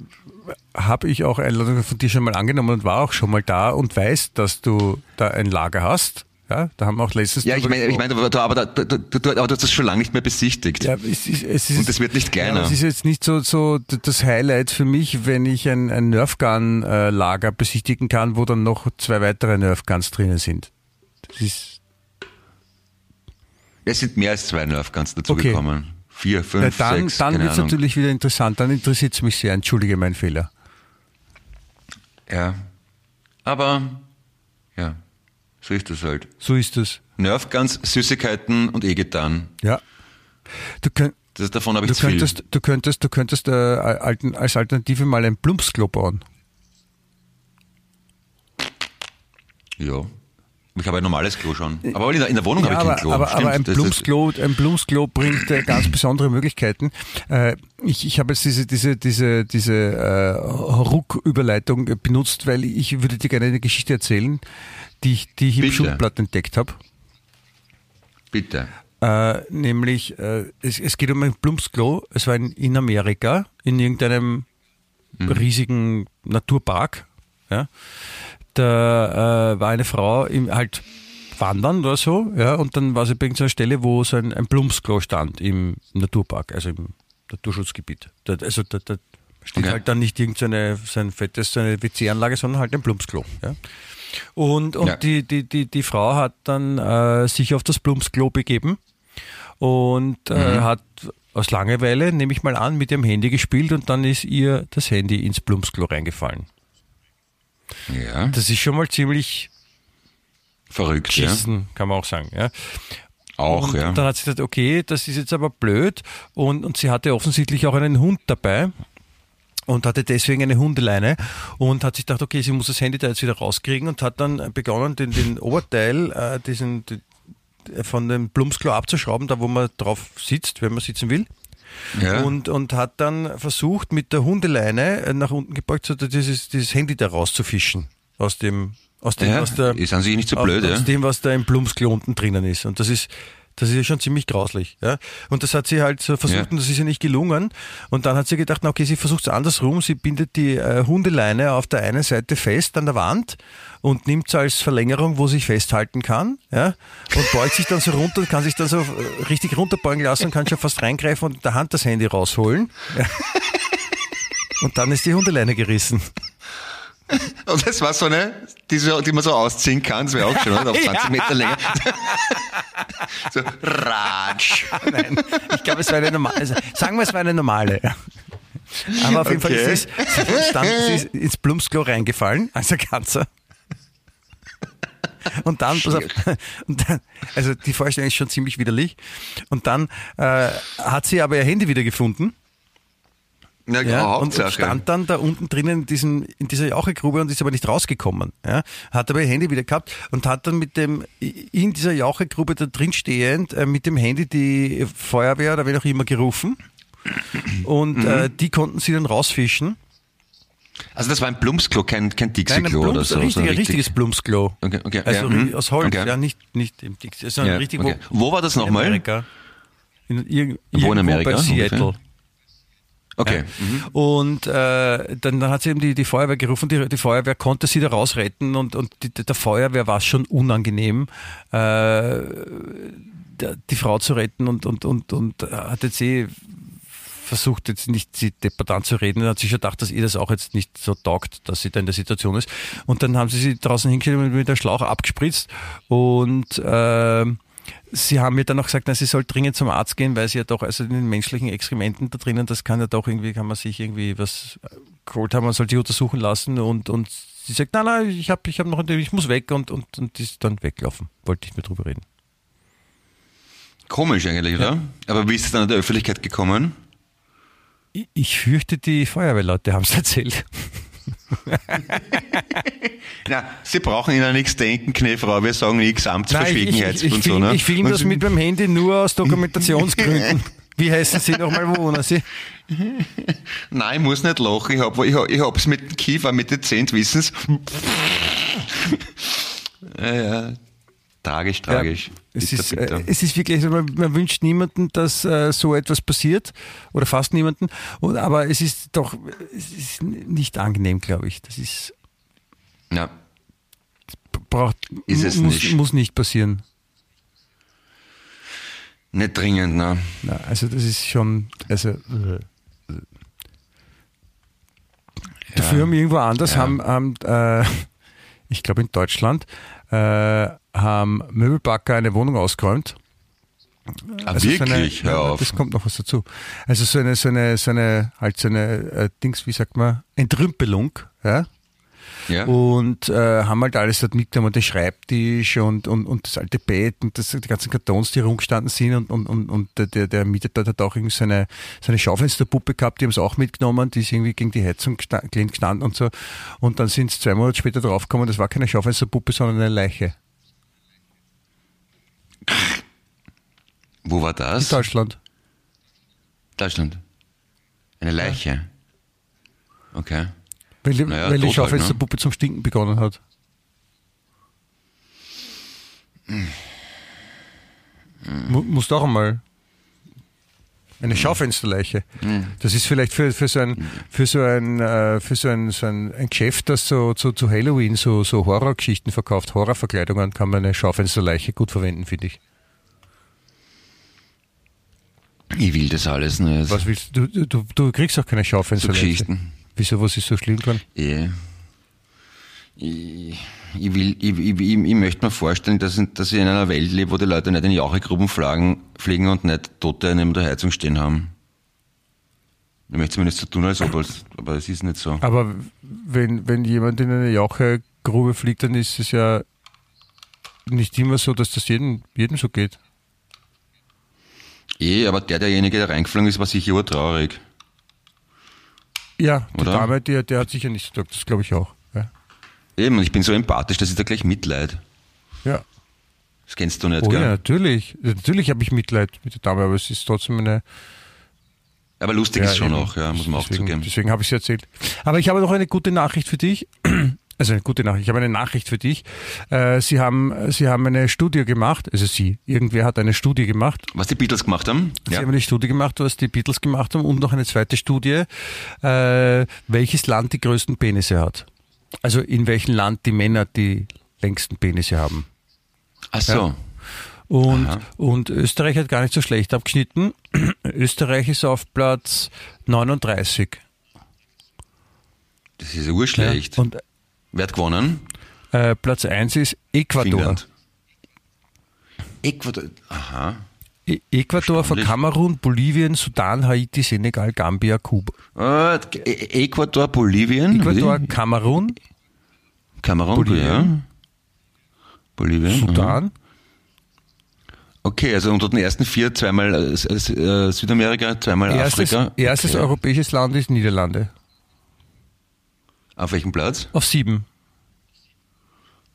habe ich auch Einladungen von dir schon mal angenommen und war auch schon mal da und weiß, dass du da ein Lager hast. Ja, da haben wir auch letztens. Ja, ich meine, ich meine, aber, aber, du, du, aber du hast das schon lange nicht mehr besichtigt. Ja, es ist, es ist, und es wird nicht kleiner. Ja, es ist jetzt nicht so, so das Highlight für mich, wenn ich ein, ein Nerfgun-Lager besichtigen kann, wo dann noch zwei weitere Nerfguns drinnen sind. Das ist. Es sind mehr als zwei Nerfguns dazugekommen. Okay. Vier, fünf, ja, dann, sechs. Dann wird es natürlich wieder interessant. Dann interessiert es mich sehr. Entschuldige meinen Fehler. Ja. Aber, ja. So ist das halt. So ist es. Nerfguns, Süßigkeiten und E-Gitarren. Ja. Du könnt, das, davon habe ich du zu könntest, viel. Du könntest, du könntest äh, als Alternative mal ein Plumpsklo bauen. Ja. Ich habe ein normales Klo schon. Aber in der, in der Wohnung ja, habe ich kein Klo. Aber, aber ein, Plumpsklo, ein Plumpsklo bringt äh, ganz besondere Möglichkeiten. Äh, ich, ich habe jetzt diese, diese, diese, diese äh, Ruck-Überleitung benutzt, weil ich würde dir gerne eine Geschichte erzählen, die ich, die ich im Schulblatt entdeckt habe. Bitte. Äh, nämlich, äh, es, es, geht um ein Plumpsklo. Es war in, in Amerika, in irgendeinem mhm. riesigen Naturpark. Ja da äh, war eine Frau im, halt wandern oder so, ja, und dann war sie bei irgendeiner Stelle, wo so ein, ein Plumpsklo stand im Naturpark, also im Naturschutzgebiet. Da, also da, da steht okay. halt dann nicht irgendeine so ein fettes, so eine WC-Anlage, sondern halt ein Plumpsklo. Ja. Und, und ja. die, die, die, die Frau hat dann äh, sich auf das Plumpsklo begeben und äh, mhm. hat aus Langeweile, nehme ich mal an, mit ihrem Handy gespielt und dann ist ihr das Handy ins Plumpsklo reingefallen. Ja. Das ist schon mal ziemlich verrückt, geschissen, ja. kann man auch sagen. Ja. Auch, und ja. Dann hat sie gesagt, okay, das ist jetzt aber blöd und, und sie hatte offensichtlich auch einen Hund dabei und hatte deswegen eine Hundeleine und hat sich gedacht, okay, sie muss das Handy da jetzt wieder rauskriegen und hat dann begonnen, den, den Oberteil, äh, diesen, die, von dem Plumpsklo abzuschrauben, da wo man drauf sitzt, wenn man sitzen will. Ja. Und, und hat dann versucht, mit der Hundeleine äh, nach unten gebeugt, so dieses, dieses Handy da rauszufischen aus dem aus dem, ja, aus der, ist an sich nicht so blöd, aus, ja. aus dem, was da im Plumpsklo unten drinnen ist. Und das ist, das ist ja schon ziemlich grauslich. Ja? Und das hat sie halt so versucht ja. und das ist ihr nicht gelungen. Und dann hat sie gedacht, na okay, sie versucht es andersrum. Sie bindet die äh, Hundeleine auf der einen Seite fest an der Wand und nimmt es als Verlängerung, wo sie sich festhalten kann. Ja? Und beugt sich dann so runter und kann sich dann so äh, richtig runterbeugen lassen und kann schon fast reingreifen und in der Hand das Handy rausholen. Ja? Und dann ist die Hundeleine gerissen. Und das war so eine, die, so, die man so ausziehen kann, das wäre auch schön, oder? Auf 20 Meter Länge. so, ratsch. Nein, ich glaube, es war eine normale, also, sagen wir, es war eine normale. Aber auf jeden okay. Fall ist sie, dann, ist ins Blumsklo reingefallen, als ein Ganzer. Und dann, pass auf, und dann, also die Vorstellung ist schon ziemlich widerlich. Und dann äh, hat sie aber ihr Handy wieder gefunden ja, ja, und, stand dann da unten drinnen in, diesem, in dieser Jauchegrube und ist aber nicht rausgekommen. Ja, hat aber ihr Handy wieder gehabt und hat dann mit dem in dieser Jauchegrube da drin stehend äh, mit dem Handy die Feuerwehr oder wer auch immer gerufen und mhm. äh, die konnten sie dann rausfischen. Also das war ein Plumpsklo, kein, kein Dixie-Klo oder so. Richtig, so ein richtiges Plumpsklo. Okay, okay. Also ja, aus Holz, okay. ja, nicht, nicht im Dixie. Also ja, richtig, wo, wo war das nochmal? In Amerika. In, in, wo in Amerika? Bei Seattle. Ungefähr? Okay. Ja. Mhm. Und äh, dann, dann hat sie eben die, die Feuerwehr gerufen, die, die Feuerwehr konnte sie da rausretten und, und die, der Feuerwehr war es schon unangenehm, äh, die Frau zu retten und, und, und, und hat jetzt eh versucht jetzt nicht sie deppert anzureden, hat sich schon gedacht, dass ihr das auch jetzt nicht so taugt, dass sie da in der Situation ist. Und dann haben sie sie draußen hingestellt und mit der Schlauch abgespritzt und äh, Sie haben mir dann auch gesagt, na, sie soll dringend zum Arzt gehen, weil sie ja doch, also in den menschlichen Exkrementen da drinnen, das kann ja doch irgendwie, kann man sich irgendwie was geholt haben, man soll sich untersuchen lassen und, und sie sagt, nein, nein, ich habe ich hab noch, ich muss weg und, und, und ist dann weglaufen. Wollte ich mehr drüber reden. Komisch eigentlich, oder? Ja. Aber wie ist es dann in der Öffentlichkeit gekommen? Ich, ich fürchte, die Feuerwehrleute haben es erzählt. Na, Sie brauchen Ihnen nichts denken, Knefrau. Wir sagen nichts Amtsverschwiegenheits und so. Ne? Ich filme das mit meinem Handy nur aus Dokumentationsgründen. Wie heißen Sie nochmal, wo wohnen Sie? Nein, ich muss nicht lachen. Ich habe ich hab, ich hab's mit dem Kiefer, mit den Zehnt, wissen's. ja, ja, Tragisch, tragisch. Ja, es, ist, äh, es ist wirklich, also man, man, wünscht niemanden, dass äh, so etwas passiert oder fast niemanden. Und, aber es ist doch es ist nicht angenehm, glaube ich. Das ist. Ja. Braucht, ist es muss, nicht. muss nicht passieren. Nicht dringend, ne? Na, also das ist schon. Also, äh, Dafür haben irgendwo anders, ja. haben, haben äh, ich glaube in Deutschland, äh, haben Möbelbacker eine Wohnung ausgeräumt. Ah, also wirklich? So eine, Hör auf. Das kommt noch was dazu. Also so eine, so eine, so eine, halt so eine äh, Dings, wie sagt man, Entrümpelung, ja. Ja. Und äh, haben halt alles dort mitgenommen, den Schreibtisch und, und, und das alte Bett und das, die ganzen Kartons, die rumgestanden sind und, und, und, und der, der Mieter hat auch irgendwie so eine, so eine Schaufensterpuppe gehabt, die haben es auch mitgenommen, die ist irgendwie gegen die Heizung gestanden und so. Und dann sind sie zwei Monate später draufgekommen, das war keine Schaufensterpuppe, sondern eine Leiche. Wo war das? In Deutschland. Deutschland. Eine Leiche. Okay. Weil, naja, weil die Schaufensterpuppe halt, ne? zum Stinken begonnen hat. Hm. Muss doch einmal. Eine Schaufensterleiche. Mhm. Das ist vielleicht für, für so ein, für so ein, äh, für so ein, so ein, ein Geschäft, das so, so zu Halloween so, so Horrorgeschichten verkauft, Horrorverkleidungen, kann man eine Schaufensterleiche gut verwenden, finde ich. Ich will das alles nicht. Was willst du? Du, du kriegst auch keine Schaufensterleiche. So Geschichten. Wieso, was ist so schlimm dran? Ja. Ich, ich, will, ich, ich, ich, möchte mir vorstellen, dass, dass ich in einer Welt lebe, wo die Leute nicht in Jauchegruben fliegen und nicht Tote neben der Heizung stehen haben. Ich möchte zumindest so tun, als ob, aber es ist nicht so. Aber wenn, wenn jemand in eine Jauchegrube fliegt, dann ist es ja nicht immer so, dass das jedem, jedem so geht. Eh, aber der, derjenige, der reingeflogen ist, war sicher traurig. Ja, die Oder? Dame, der, der hat sicher nicht so gesagt, das glaube ich auch. Ja. Eben, ich bin so empathisch, dass ich da gleich Mitleid. Ja. Das kennst du nicht, oh, gell? Ja, natürlich. Natürlich habe ich Mitleid mit der Dame, aber es ist trotzdem eine. Aber lustig ja, ist schon eben. auch, ja, muss man deswegen, auch zugeben. Deswegen habe ich es erzählt. Aber ich habe noch eine gute Nachricht für dich. Also eine gute Nachricht. Ich habe eine Nachricht für dich. Äh, Sie haben, Sie haben eine Studie gemacht, also Sie, irgendwer hat eine Studie gemacht. Was die Beatles gemacht haben? Sie ja. haben eine Studie gemacht, was die Beatles gemacht haben und noch eine zweite Studie, äh, welches Land die größten Penisse hat. Also in welchem Land die Männer die längsten Penisse haben. Ach so. Ja. Und, und Österreich hat gar nicht so schlecht abgeschnitten. Österreich ist auf Platz 39. Das ist urschlecht. Ja. Und Wer hat gewonnen? Äh, Platz 1 ist Ecuador. Finnland. Ecuador, aha. E Ecuador vor Kamerun, Bolivien, Sudan, Haiti, Senegal, Gambia, Kuba. Äh, Ecuador, Bolivien? Ecuador, Kamerun. Kamerun, Bolivien. ja. Bolivien. Sudan. Mhm. Okay, also unter den ersten vier zweimal äh, äh Südamerika, zweimal erstes, Afrika. Erstes okay. europäisches Land ist Niederlande. Auf welchem Platz? Auf sieben.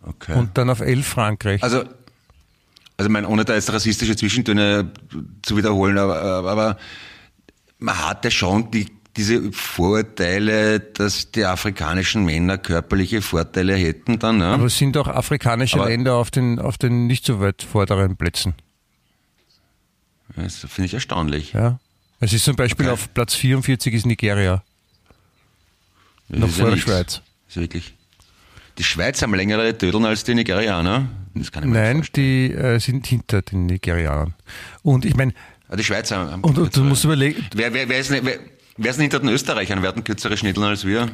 Okay. Und dann auf elf Frankreich. Also, also mein, ohne da jetzt rassistische Zwischentöne zu wiederholen, aber, aber man hatte schon die, diese Vorurteile, dass die afrikanischen Männer körperliche Vorteile hätten dann. Ja? Aber es sind auch afrikanische aber, Länder auf den, auf den nicht so weit vorderen Plätzen. Das finde ich erstaunlich. Ja. Es ist zum Beispiel okay. auf Platz 44 ist Nigeria. Noch vor ja der Schweiz. Ist wirklich. Die Schweiz haben längere Tödeln als die Nigerianer. Nein, die äh, sind hinter den Nigerianern. Und ich meine. Ah, die Schweizer haben. Und, und du musst überlegen. Wer, wer, wer, ist, wer, wer ist denn hinter den Österreichern? Wer hat kürzere Schnitteln als wir?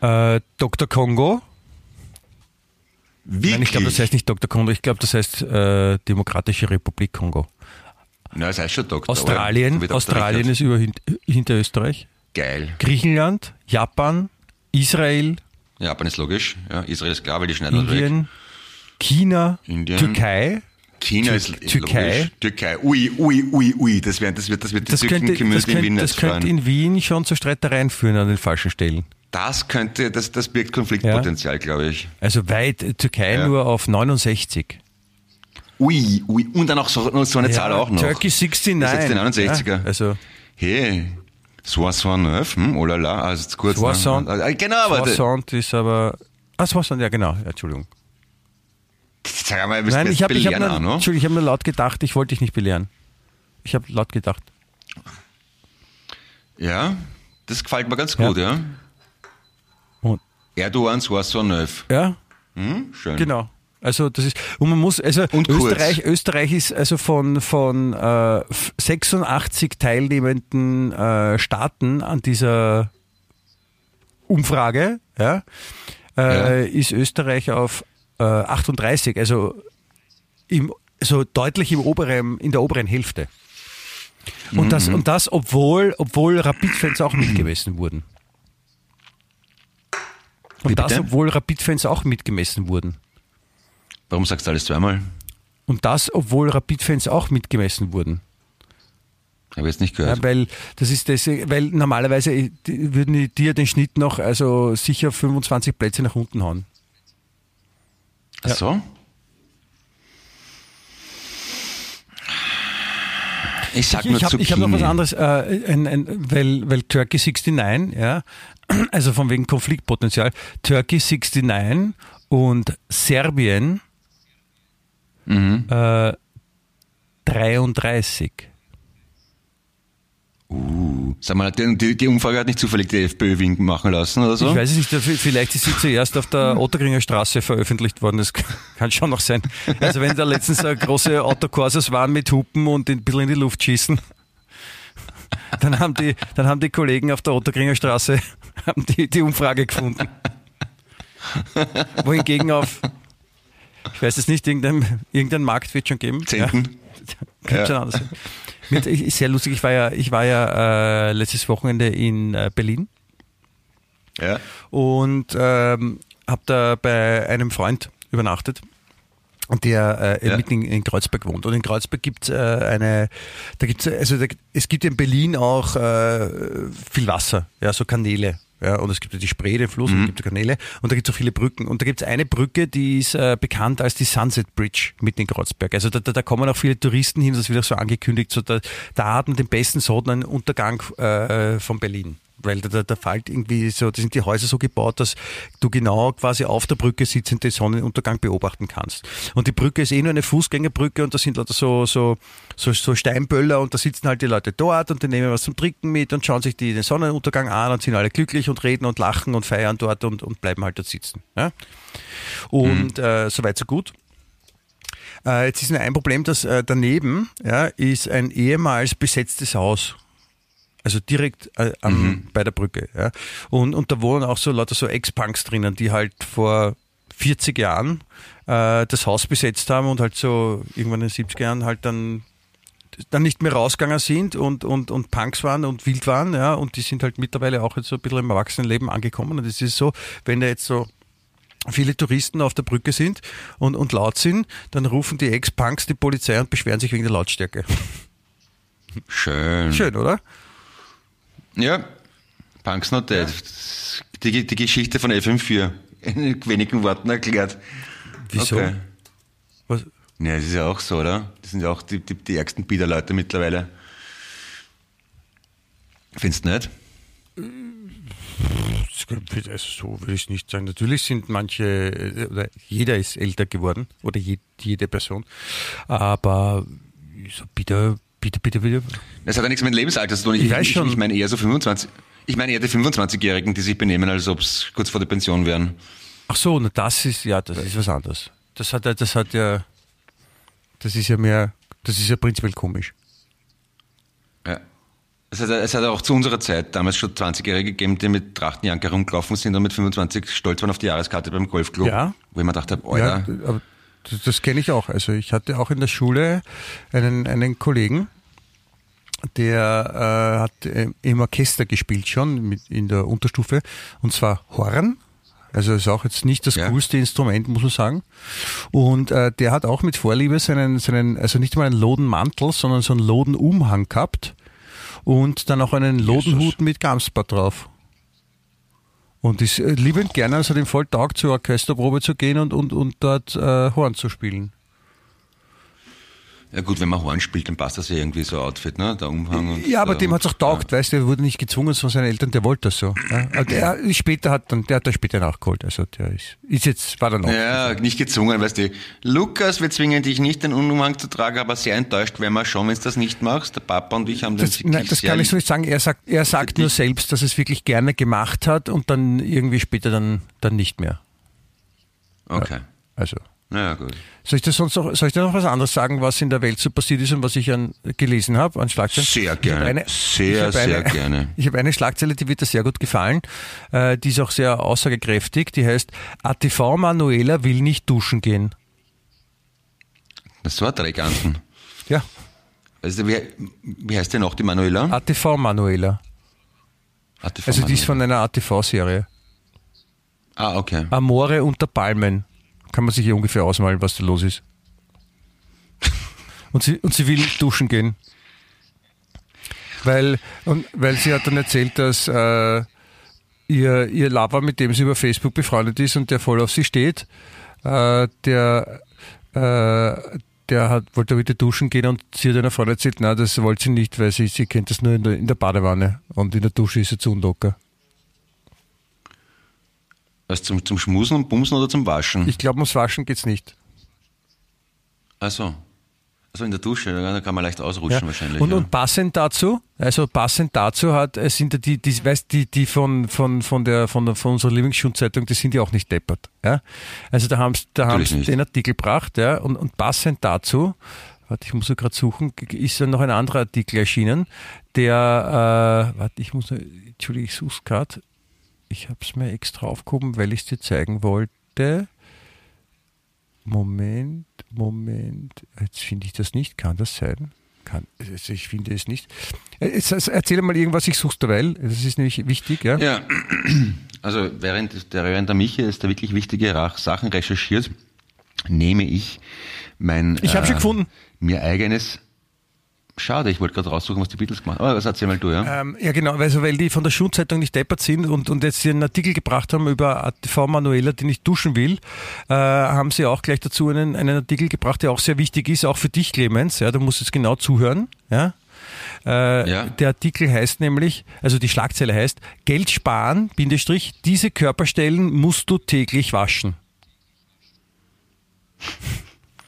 Äh, Dr. Kongo. Wirklich? Nein, ich glaube, das heißt nicht Dr. Kongo, ich glaube, das heißt äh, Demokratische Republik Kongo. Na, das heißt schon Doktor. Australien, Australien ist über, hinter Österreich. Geil. Griechenland, Japan, Israel. Japan ist logisch. Ja, Israel ist klar, weil die schneiden Indien, weg. China, Indien. Türkei. China ist Türkei. Logisch. Türkei. Ui, ui, ui, ui. Das, wär, das wird, das wird die das könnte, das in Wien Das könnte in Wien schon zu Streitereien führen an den falschen Stellen. Das könnte, das, das birgt Konfliktpotenzial, ja. glaube ich. Also weit, Türkei ja. nur auf 69. Ui, ui. Und dann auch so, so eine ja, Zahl auch noch. Turkey 69. 69er. also. Hey, 69, hm, oh la la, also kurz. 60, ne? Genau, aber. 60 ist aber. Ah, 60, ja, genau, ja, Entschuldigung. Sag mal, Nein, ich habe hab nur, no? Entschuldigung, ich habe nur laut gedacht, ich wollte dich nicht belehren. Ich habe laut gedacht. Ja, das gefällt mir ganz gut, ja. ja. Und Erdogan 69. Ja. Hm, schön. Genau. Also das ist und man muss also und Österreich kurz. Österreich ist also von von äh, 86 teilnehmenden äh, Staaten an dieser Umfrage ja, äh, ja. ist Österreich auf äh, 38 also im so deutlich im oberen in der oberen Hälfte und mhm. das und das obwohl obwohl Rapid-Fans auch mitgemessen wurden und das obwohl Rapid-Fans auch mitgemessen wurden Warum sagst du alles zweimal? Und das, obwohl Rapid-Fans auch mitgemessen wurden. Habe ich jetzt nicht gehört. Ja, weil das ist das, weil normalerweise würden die dir den Schnitt noch also sicher 25 Plätze nach unten hauen. Ach ja. so? Ich sag nur ich, ich habe hab noch was anderes, äh, ein, ein, weil, weil Turkey 69, ja, also von wegen Konfliktpotenzial, Turkey 69 und Serbien Mhm. Äh, 33. Uh, sag mal, die, die, Umfrage hat nicht zufällig die FPÖ winken machen lassen oder so? Ich weiß es nicht, vielleicht ist sie zuerst auf der Ottergringer Straße veröffentlicht worden, das kann schon noch sein. Also wenn da letztens große Autokurses waren mit Hupen und ein bisschen in die Luft schießen, dann haben die, dann haben die Kollegen auf der Ottergringer Straße haben die, die Umfrage gefunden. Wohingegen auf, ich weiß es nicht, irgendein, irgendein Markt wird schon geben. Zehnten. Ja, ja. schon anders sein. Mit, sehr lustig, ich war ja, ich war ja äh, letztes Wochenende in äh, Berlin. Ja. Und ähm, habe da bei einem Freund übernachtet der äh, ja. mitten in, in, Kreuzberg wohnt. Und in Kreuzberg gibt es äh, eine, da gibt's, also da, es gibt in Berlin auch äh, viel Wasser, ja, so Kanäle. Ja, und es gibt ja die Spree, den Fluss, mhm. und es gibt Kanäle und da gibt es auch viele Brücken. Und da gibt es eine Brücke, die ist äh, bekannt als die Sunset Bridge mitten in Kreuzberg. Also da, da, da kommen auch viele Touristen hin, das wird auch so angekündigt, so da, da hat man den besten Sonnenuntergang äh, von Berlin weil da, da fällt irgendwie so, da sind die Häuser so gebaut, dass du genau quasi auf der Brücke sitzend den Sonnenuntergang beobachten kannst. Und die Brücke ist eh nur eine Fußgängerbrücke und da sind lauter so, so, so, so Steinböller und da sitzen halt die Leute dort und die nehmen was zum Trinken mit und schauen sich die, den Sonnenuntergang an und sind alle glücklich und reden und lachen und feiern dort und, und bleiben halt dort sitzen. Ja? Und mhm. äh, soweit so gut. Äh, jetzt ist nur ein Problem, dass äh, daneben ja, ist ein ehemals besetztes Haus. Also direkt äh, am, mhm. bei der Brücke. Ja. Und, und da wohnen auch so lauter so Ex-Punks drinnen, die halt vor 40 Jahren äh, das Haus besetzt haben und halt so irgendwann in den 70er Jahren halt dann dann nicht mehr rausgegangen sind und, und, und Punks waren und wild waren, ja, und die sind halt mittlerweile auch jetzt so ein bisschen im Erwachsenenleben angekommen. Und es ist so, wenn da jetzt so viele Touristen auf der Brücke sind und, und laut sind, dann rufen die Ex-Punks die Polizei und beschweren sich wegen der Lautstärke. Schön. Schön, oder? Ja, Punk's Not Dead. Ja. Die, die Geschichte von FM4 in wenigen Worten erklärt. Wieso? Okay. Was? Ja, das ist ja auch so, oder? Das sind ja auch die, die, die ärgsten Biederleute mittlerweile. Findest du nicht? Also so würde ich nicht sagen. Natürlich sind manche, oder jeder ist älter geworden, oder jede Person, aber so bitter Bitte, bitte, bitte. Das hat ja nichts mit Lebensalter zu tun. Ich, ich weiß schon. Ich, ich meine eher so 25. Ich meine eher die 25-Jährigen, die sich benehmen, als ob es kurz vor der Pension wären. Ach so, na das ist, ja, das ist was anderes. Das hat, das hat ja, das ist ja mehr, das ist ja prinzipiell komisch. Ja. Es hat, es hat auch zu unserer Zeit damals schon 20-Jährige gegeben, die mit Trachtenjanker rumgelaufen sind und mit 25 stolz waren auf die Jahreskarte beim Golfclub. Ja. Wo ich mir gedacht habe, Alter. Ja, das, das kenne ich auch. Also ich hatte auch in der Schule einen, einen Kollegen, der äh, hat äh, im Orchester gespielt schon mit, in der Unterstufe und zwar Horn. Also ist auch jetzt nicht das ja. coolste Instrument, muss man sagen. Und äh, der hat auch mit Vorliebe seinen, seinen, also nicht mal einen Lodenmantel, sondern so einen Lodenumhang gehabt und dann auch einen Lodenhut Jesus. mit Gamsbart drauf. Und ist äh, liebend gerne, also den Volltag zur Orchesterprobe zu gehen und, und, und dort äh, Horn zu spielen. Ja gut, wenn man Horn spielt, dann passt das ja irgendwie so Outfit, ne? Der Umhang und, Ja, aber dem hat's auch taugt, ja. weißt du, der wurde nicht gezwungen von seinen Eltern, der wollte das so. Ja? Aber der später hat dann, der hat da später nachgeholt. Also der ist, ist jetzt, war dann auch. Ja, nicht gezwungen, weißt du. Lukas, wir zwingen dich nicht, den Umhang zu tragen, aber sehr enttäuscht wären wir schon, wenn du das nicht machst. Der Papa und ich haben das. Das, nein, das kann ich so nicht sagen. Er sagt, er sagt nur selbst, dass es wirklich gerne gemacht hat und dann irgendwie später dann, dann nicht mehr. Okay. Ja, also. Ja, gut. Soll ich, dir sonst noch, soll ich dir noch was anderes sagen, was in der Welt so passiert ist und was ich an, gelesen habe an Schlagzeilen? Sehr gerne. Eine, sehr, sehr eine, gerne. Ich habe eine Schlagzeile, die wird dir sehr gut gefallen. Äh, die ist auch sehr aussagekräftig. Die heißt, ATV Manuela will nicht duschen gehen. Das war Dreckanten. Ja. Also, wie, wie heißt denn noch die Manuela? ATV Manuela. ATV also, die ist von einer ATV-Serie. Ah, okay. Amore unter Palmen kann man sich hier ungefähr ausmalen, was da los ist. Und sie, und sie will duschen gehen. Weil, und, weil sie hat dann erzählt, dass äh, ihr, ihr Lover, mit dem sie über Facebook befreundet ist und der voll auf sie steht, äh, der, äh, der hat, wollte wieder duschen gehen und sie hat einer Frau erzählt, nein, das wollte sie nicht, weil sie, sie kennt das nur in der, in der Badewanne und in der Dusche ist sie zu unlocker. Was zum, zum Schmusen und Bumsen oder zum Waschen? Ich glaube, ums Waschen geht's nicht. Ach so. Also in der Dusche, da kann man leicht ausrutschen ja. wahrscheinlich. Und, ja. und passend dazu, also passend dazu hat, es sind die, die, weißt, die, die von, von, von der, von der, von unserer Lieblingsschulzeitung, die sind ja auch nicht deppert, ja. Also da haben sie, da den Artikel gebracht, ja, und, und passend dazu, warte, ich muss ja gerade suchen, ist ja noch ein anderer Artikel erschienen, der, äh, warte, ich muss, Entschuldigung, ich suche es gerade, ich habe es mir extra aufgehoben, weil ich es dir zeigen wollte. Moment, Moment, jetzt finde ich das nicht. Kann das sein? Kann, also ich finde es nicht. Jetzt, erzähl mal irgendwas, ich suche derweil. Das ist nämlich wichtig, ja? Ja, also während der, während der Michi ist da wirklich wichtige Sachen recherchiert, nehme ich mein ich äh, schon gefunden. mir eigenes Schade, ich wollte gerade raussuchen, was die Beatles gemacht haben. Aber was erzähl mal du, ja? Ähm, ja, genau, also, weil die von der Schulzeitung nicht deppert sind und, und jetzt einen Artikel gebracht haben über ATV Manuela, die nicht duschen will, äh, haben sie auch gleich dazu einen, einen Artikel gebracht, der auch sehr wichtig ist, auch für dich, Clemens. Ja, du musst jetzt genau zuhören. Ja. Äh, ja. Der Artikel heißt nämlich, also die Schlagzeile heißt, Geld sparen, Bindestrich, diese Körperstellen musst du täglich waschen.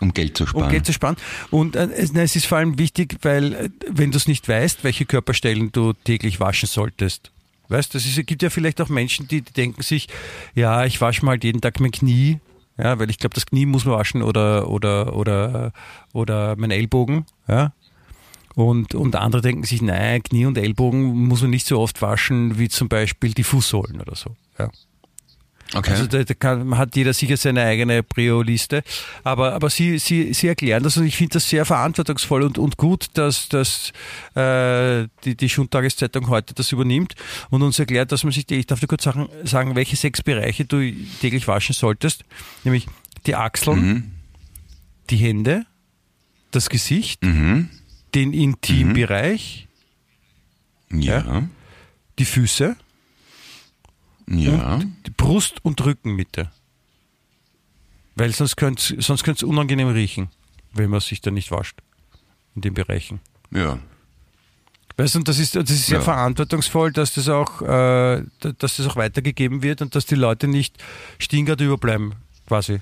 Um Geld zu sparen. Um Geld zu sparen. Und äh, es, es ist vor allem wichtig, weil äh, wenn du es nicht weißt, welche Körperstellen du täglich waschen solltest. Weißt, es gibt ja vielleicht auch Menschen, die, die denken sich, ja, ich wasche mal halt jeden Tag mein Knie, ja, weil ich glaube, das Knie muss man waschen oder oder oder oder mein Ellbogen, ja. Und, und andere denken sich, nein, Knie und Ellbogen muss man nicht so oft waschen wie zum Beispiel die Fußsohlen oder so. Ja. Okay. Also da, da kann, hat jeder sicher seine eigene Prio-Liste. Aber, aber Sie, Sie, Sie erklären das und ich finde das sehr verantwortungsvoll und, und gut, dass, dass äh, die, die Schundtageszeitung heute das übernimmt und uns erklärt, dass man sich, ich darf dir kurz sagen, sagen welche sechs Bereiche du täglich waschen solltest. Nämlich die Achseln, mhm. die Hände, das Gesicht, mhm. den Intimbereich, ja. ja. die Füße, ja. die Brust- und Rückenmitte. Weil sonst könnte es sonst unangenehm riechen, wenn man sich da nicht wascht. In den Bereichen. Ja. Weißt du, und das ist, das ist sehr ja. verantwortungsvoll, dass das auch, äh, dass das auch weitergegeben wird und dass die Leute nicht stinkert überbleiben, quasi.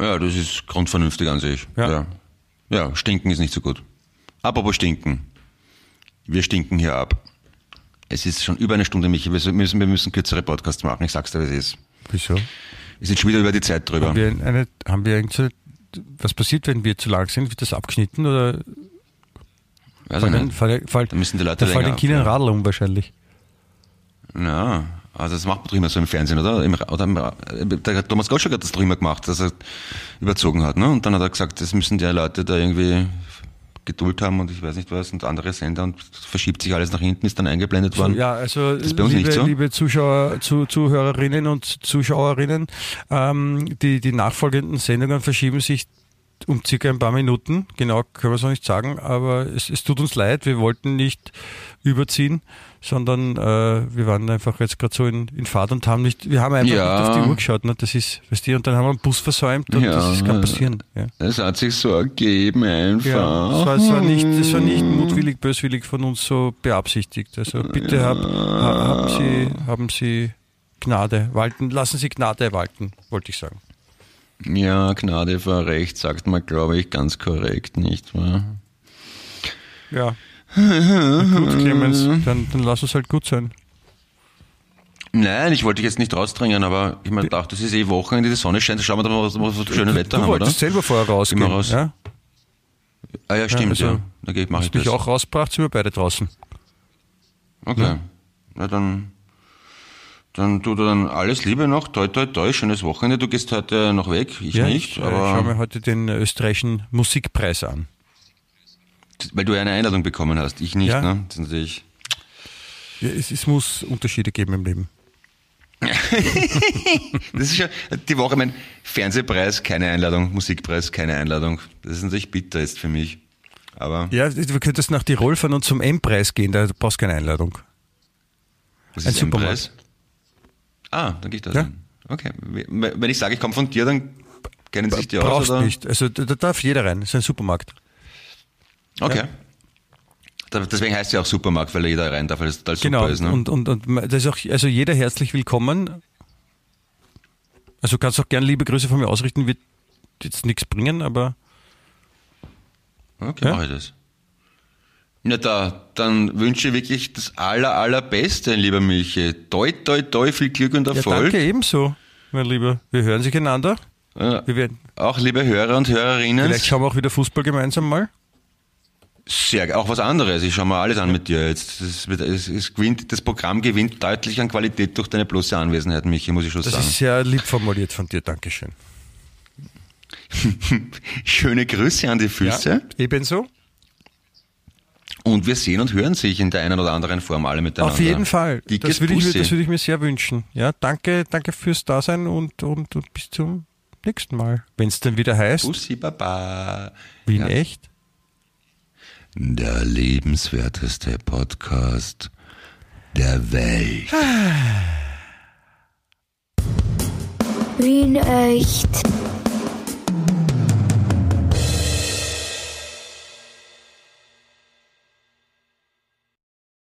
Ja, das ist grundvernünftig an sich. Ja. ja. Ja, stinken ist nicht so gut. Apropos stinken. Wir stinken hier ab. Es ist schon über eine Stunde, Michi. Wir müssen, wir müssen kürzere Podcasts machen. Ich sag's dir, wie es ist. Wieso? Wir sind schon wieder über die Zeit drüber. Haben wir, eine, haben wir irgendeine, was passiert, wenn wir zu lang sind? Wird das abgeschnitten oder? Weiß ich nicht. Fall, fall, da müssen die Leute da fallen den Kindern Radl um wahrscheinlich. Ja, also das macht man doch immer so im Fernsehen, oder? Im, oder im, der Thomas Gottschalk hat das doch immer gemacht, dass er überzogen hat, ne? Und dann hat er gesagt, das müssen die Leute da irgendwie Geduld haben und ich weiß nicht was und andere Sender und verschiebt sich alles nach hinten, ist dann eingeblendet worden. Ja, also liebe, so. liebe Zuschauer, zu, Zuhörerinnen und Zuschauerinnen, ähm, die, die nachfolgenden Sendungen verschieben sich um circa ein paar Minuten. Genau können wir es noch nicht sagen, aber es, es tut uns leid. Wir wollten nicht überziehen, sondern äh, wir waren einfach jetzt gerade so in, in Fahrt und haben nicht, wir haben einfach ja. nicht auf die Uhr geschaut. Ne? Das ist, weißt du, und dann haben wir einen Bus versäumt und ja. das kann passieren. Ja. Es hat sich so ergeben einfach. Ja, es war, es war nicht, es war nicht mutwillig, böswillig von uns so beabsichtigt. Also bitte hab, haben Sie, haben Sie Gnade walten, lassen Sie Gnade walten, wollte ich sagen. Ja, Gnade vor Recht sagt man, glaube ich, ganz korrekt, nicht wahr? Ja. Gut, Clemens, dann, dann lass es halt gut sein. Nein, ich wollte dich jetzt nicht rausdrängen, aber ich meine, dachte, das ist eh Wochenende, die Sonne scheint, schauen wir doch mal, was, was für schöne Wetter du haben, oder? Du wolltest selber vorher rausgehen, Immer raus. ja? Ah ja, stimmt, ja. Also, ja. Da gehe ich, mach ich das. mich auch rausgebracht, sind wir beide draußen. Okay. Ja. Na dann dann du dann alles Liebe noch, toi toi toi, schönes Wochenende. Du gehst heute noch weg, ich ja, nicht. Ich, äh, aber ich schaue mir heute den österreichischen Musikpreis an. Weil du eine Einladung bekommen hast, ich nicht, ja. ne? Das ist natürlich. Ja, es, es muss Unterschiede geben im Leben. das ist ja die Woche mein Fernsehpreis, keine Einladung, Musikpreis, keine Einladung. Das ist natürlich bitter jetzt für mich. Aber ja, du könntest nach Tirol fahren und zum M-Preis gehen, da brauchst du keine Einladung. Was ist Ein M-Preis? Ah, dann geht das. Ja. Okay. Wenn ich sage, ich komme von dir, dann kennen Sie sich die aus? Brauchst nicht. Also da, darf jeder rein. Das ist ein Supermarkt. Okay. Ja. Deswegen heißt es ja auch Supermarkt, weil jeder rein darf, weil es total genau. super ist. Ne? Und, und, und das ist auch, also jeder herzlich willkommen. Also kannst auch gerne liebe Grüße von mir ausrichten, wird jetzt nichts bringen, aber Okay, ja? mache ich das. Na da, dann wünsche ich wirklich das aller, allerbeste, lieber Milche. Toi, toi, toi, viel Glück und Erfolg. Ja, danke ebenso, mein Lieber. Wir hören sich einander. Ja, wir werden auch liebe Hörer und Hörerinnen. Vielleicht schauen wir auch wieder Fußball gemeinsam mal. Sehr, auch was anderes. Ich schaue mal alles an mit dir jetzt. Das, es, es gewinnt, das Programm gewinnt deutlich an Qualität durch deine bloße Anwesenheit, Michi, muss ich schon das sagen. Das ist sehr lieb formuliert von dir. Dankeschön. Schöne Grüße an die Füße. Ja, ebenso. Und wir sehen und hören sich in der einen oder anderen Form alle miteinander. Auf jeden Fall. das würde, ich, das würde ich mir sehr wünschen. Ja, danke, danke fürs Dasein und, und, und bis zum nächsten Mal. Wenn es dann wieder heißt. Bussi Baba. Wie in ja. echt? Der lebenswerteste Podcast der Welt. Wie in echt.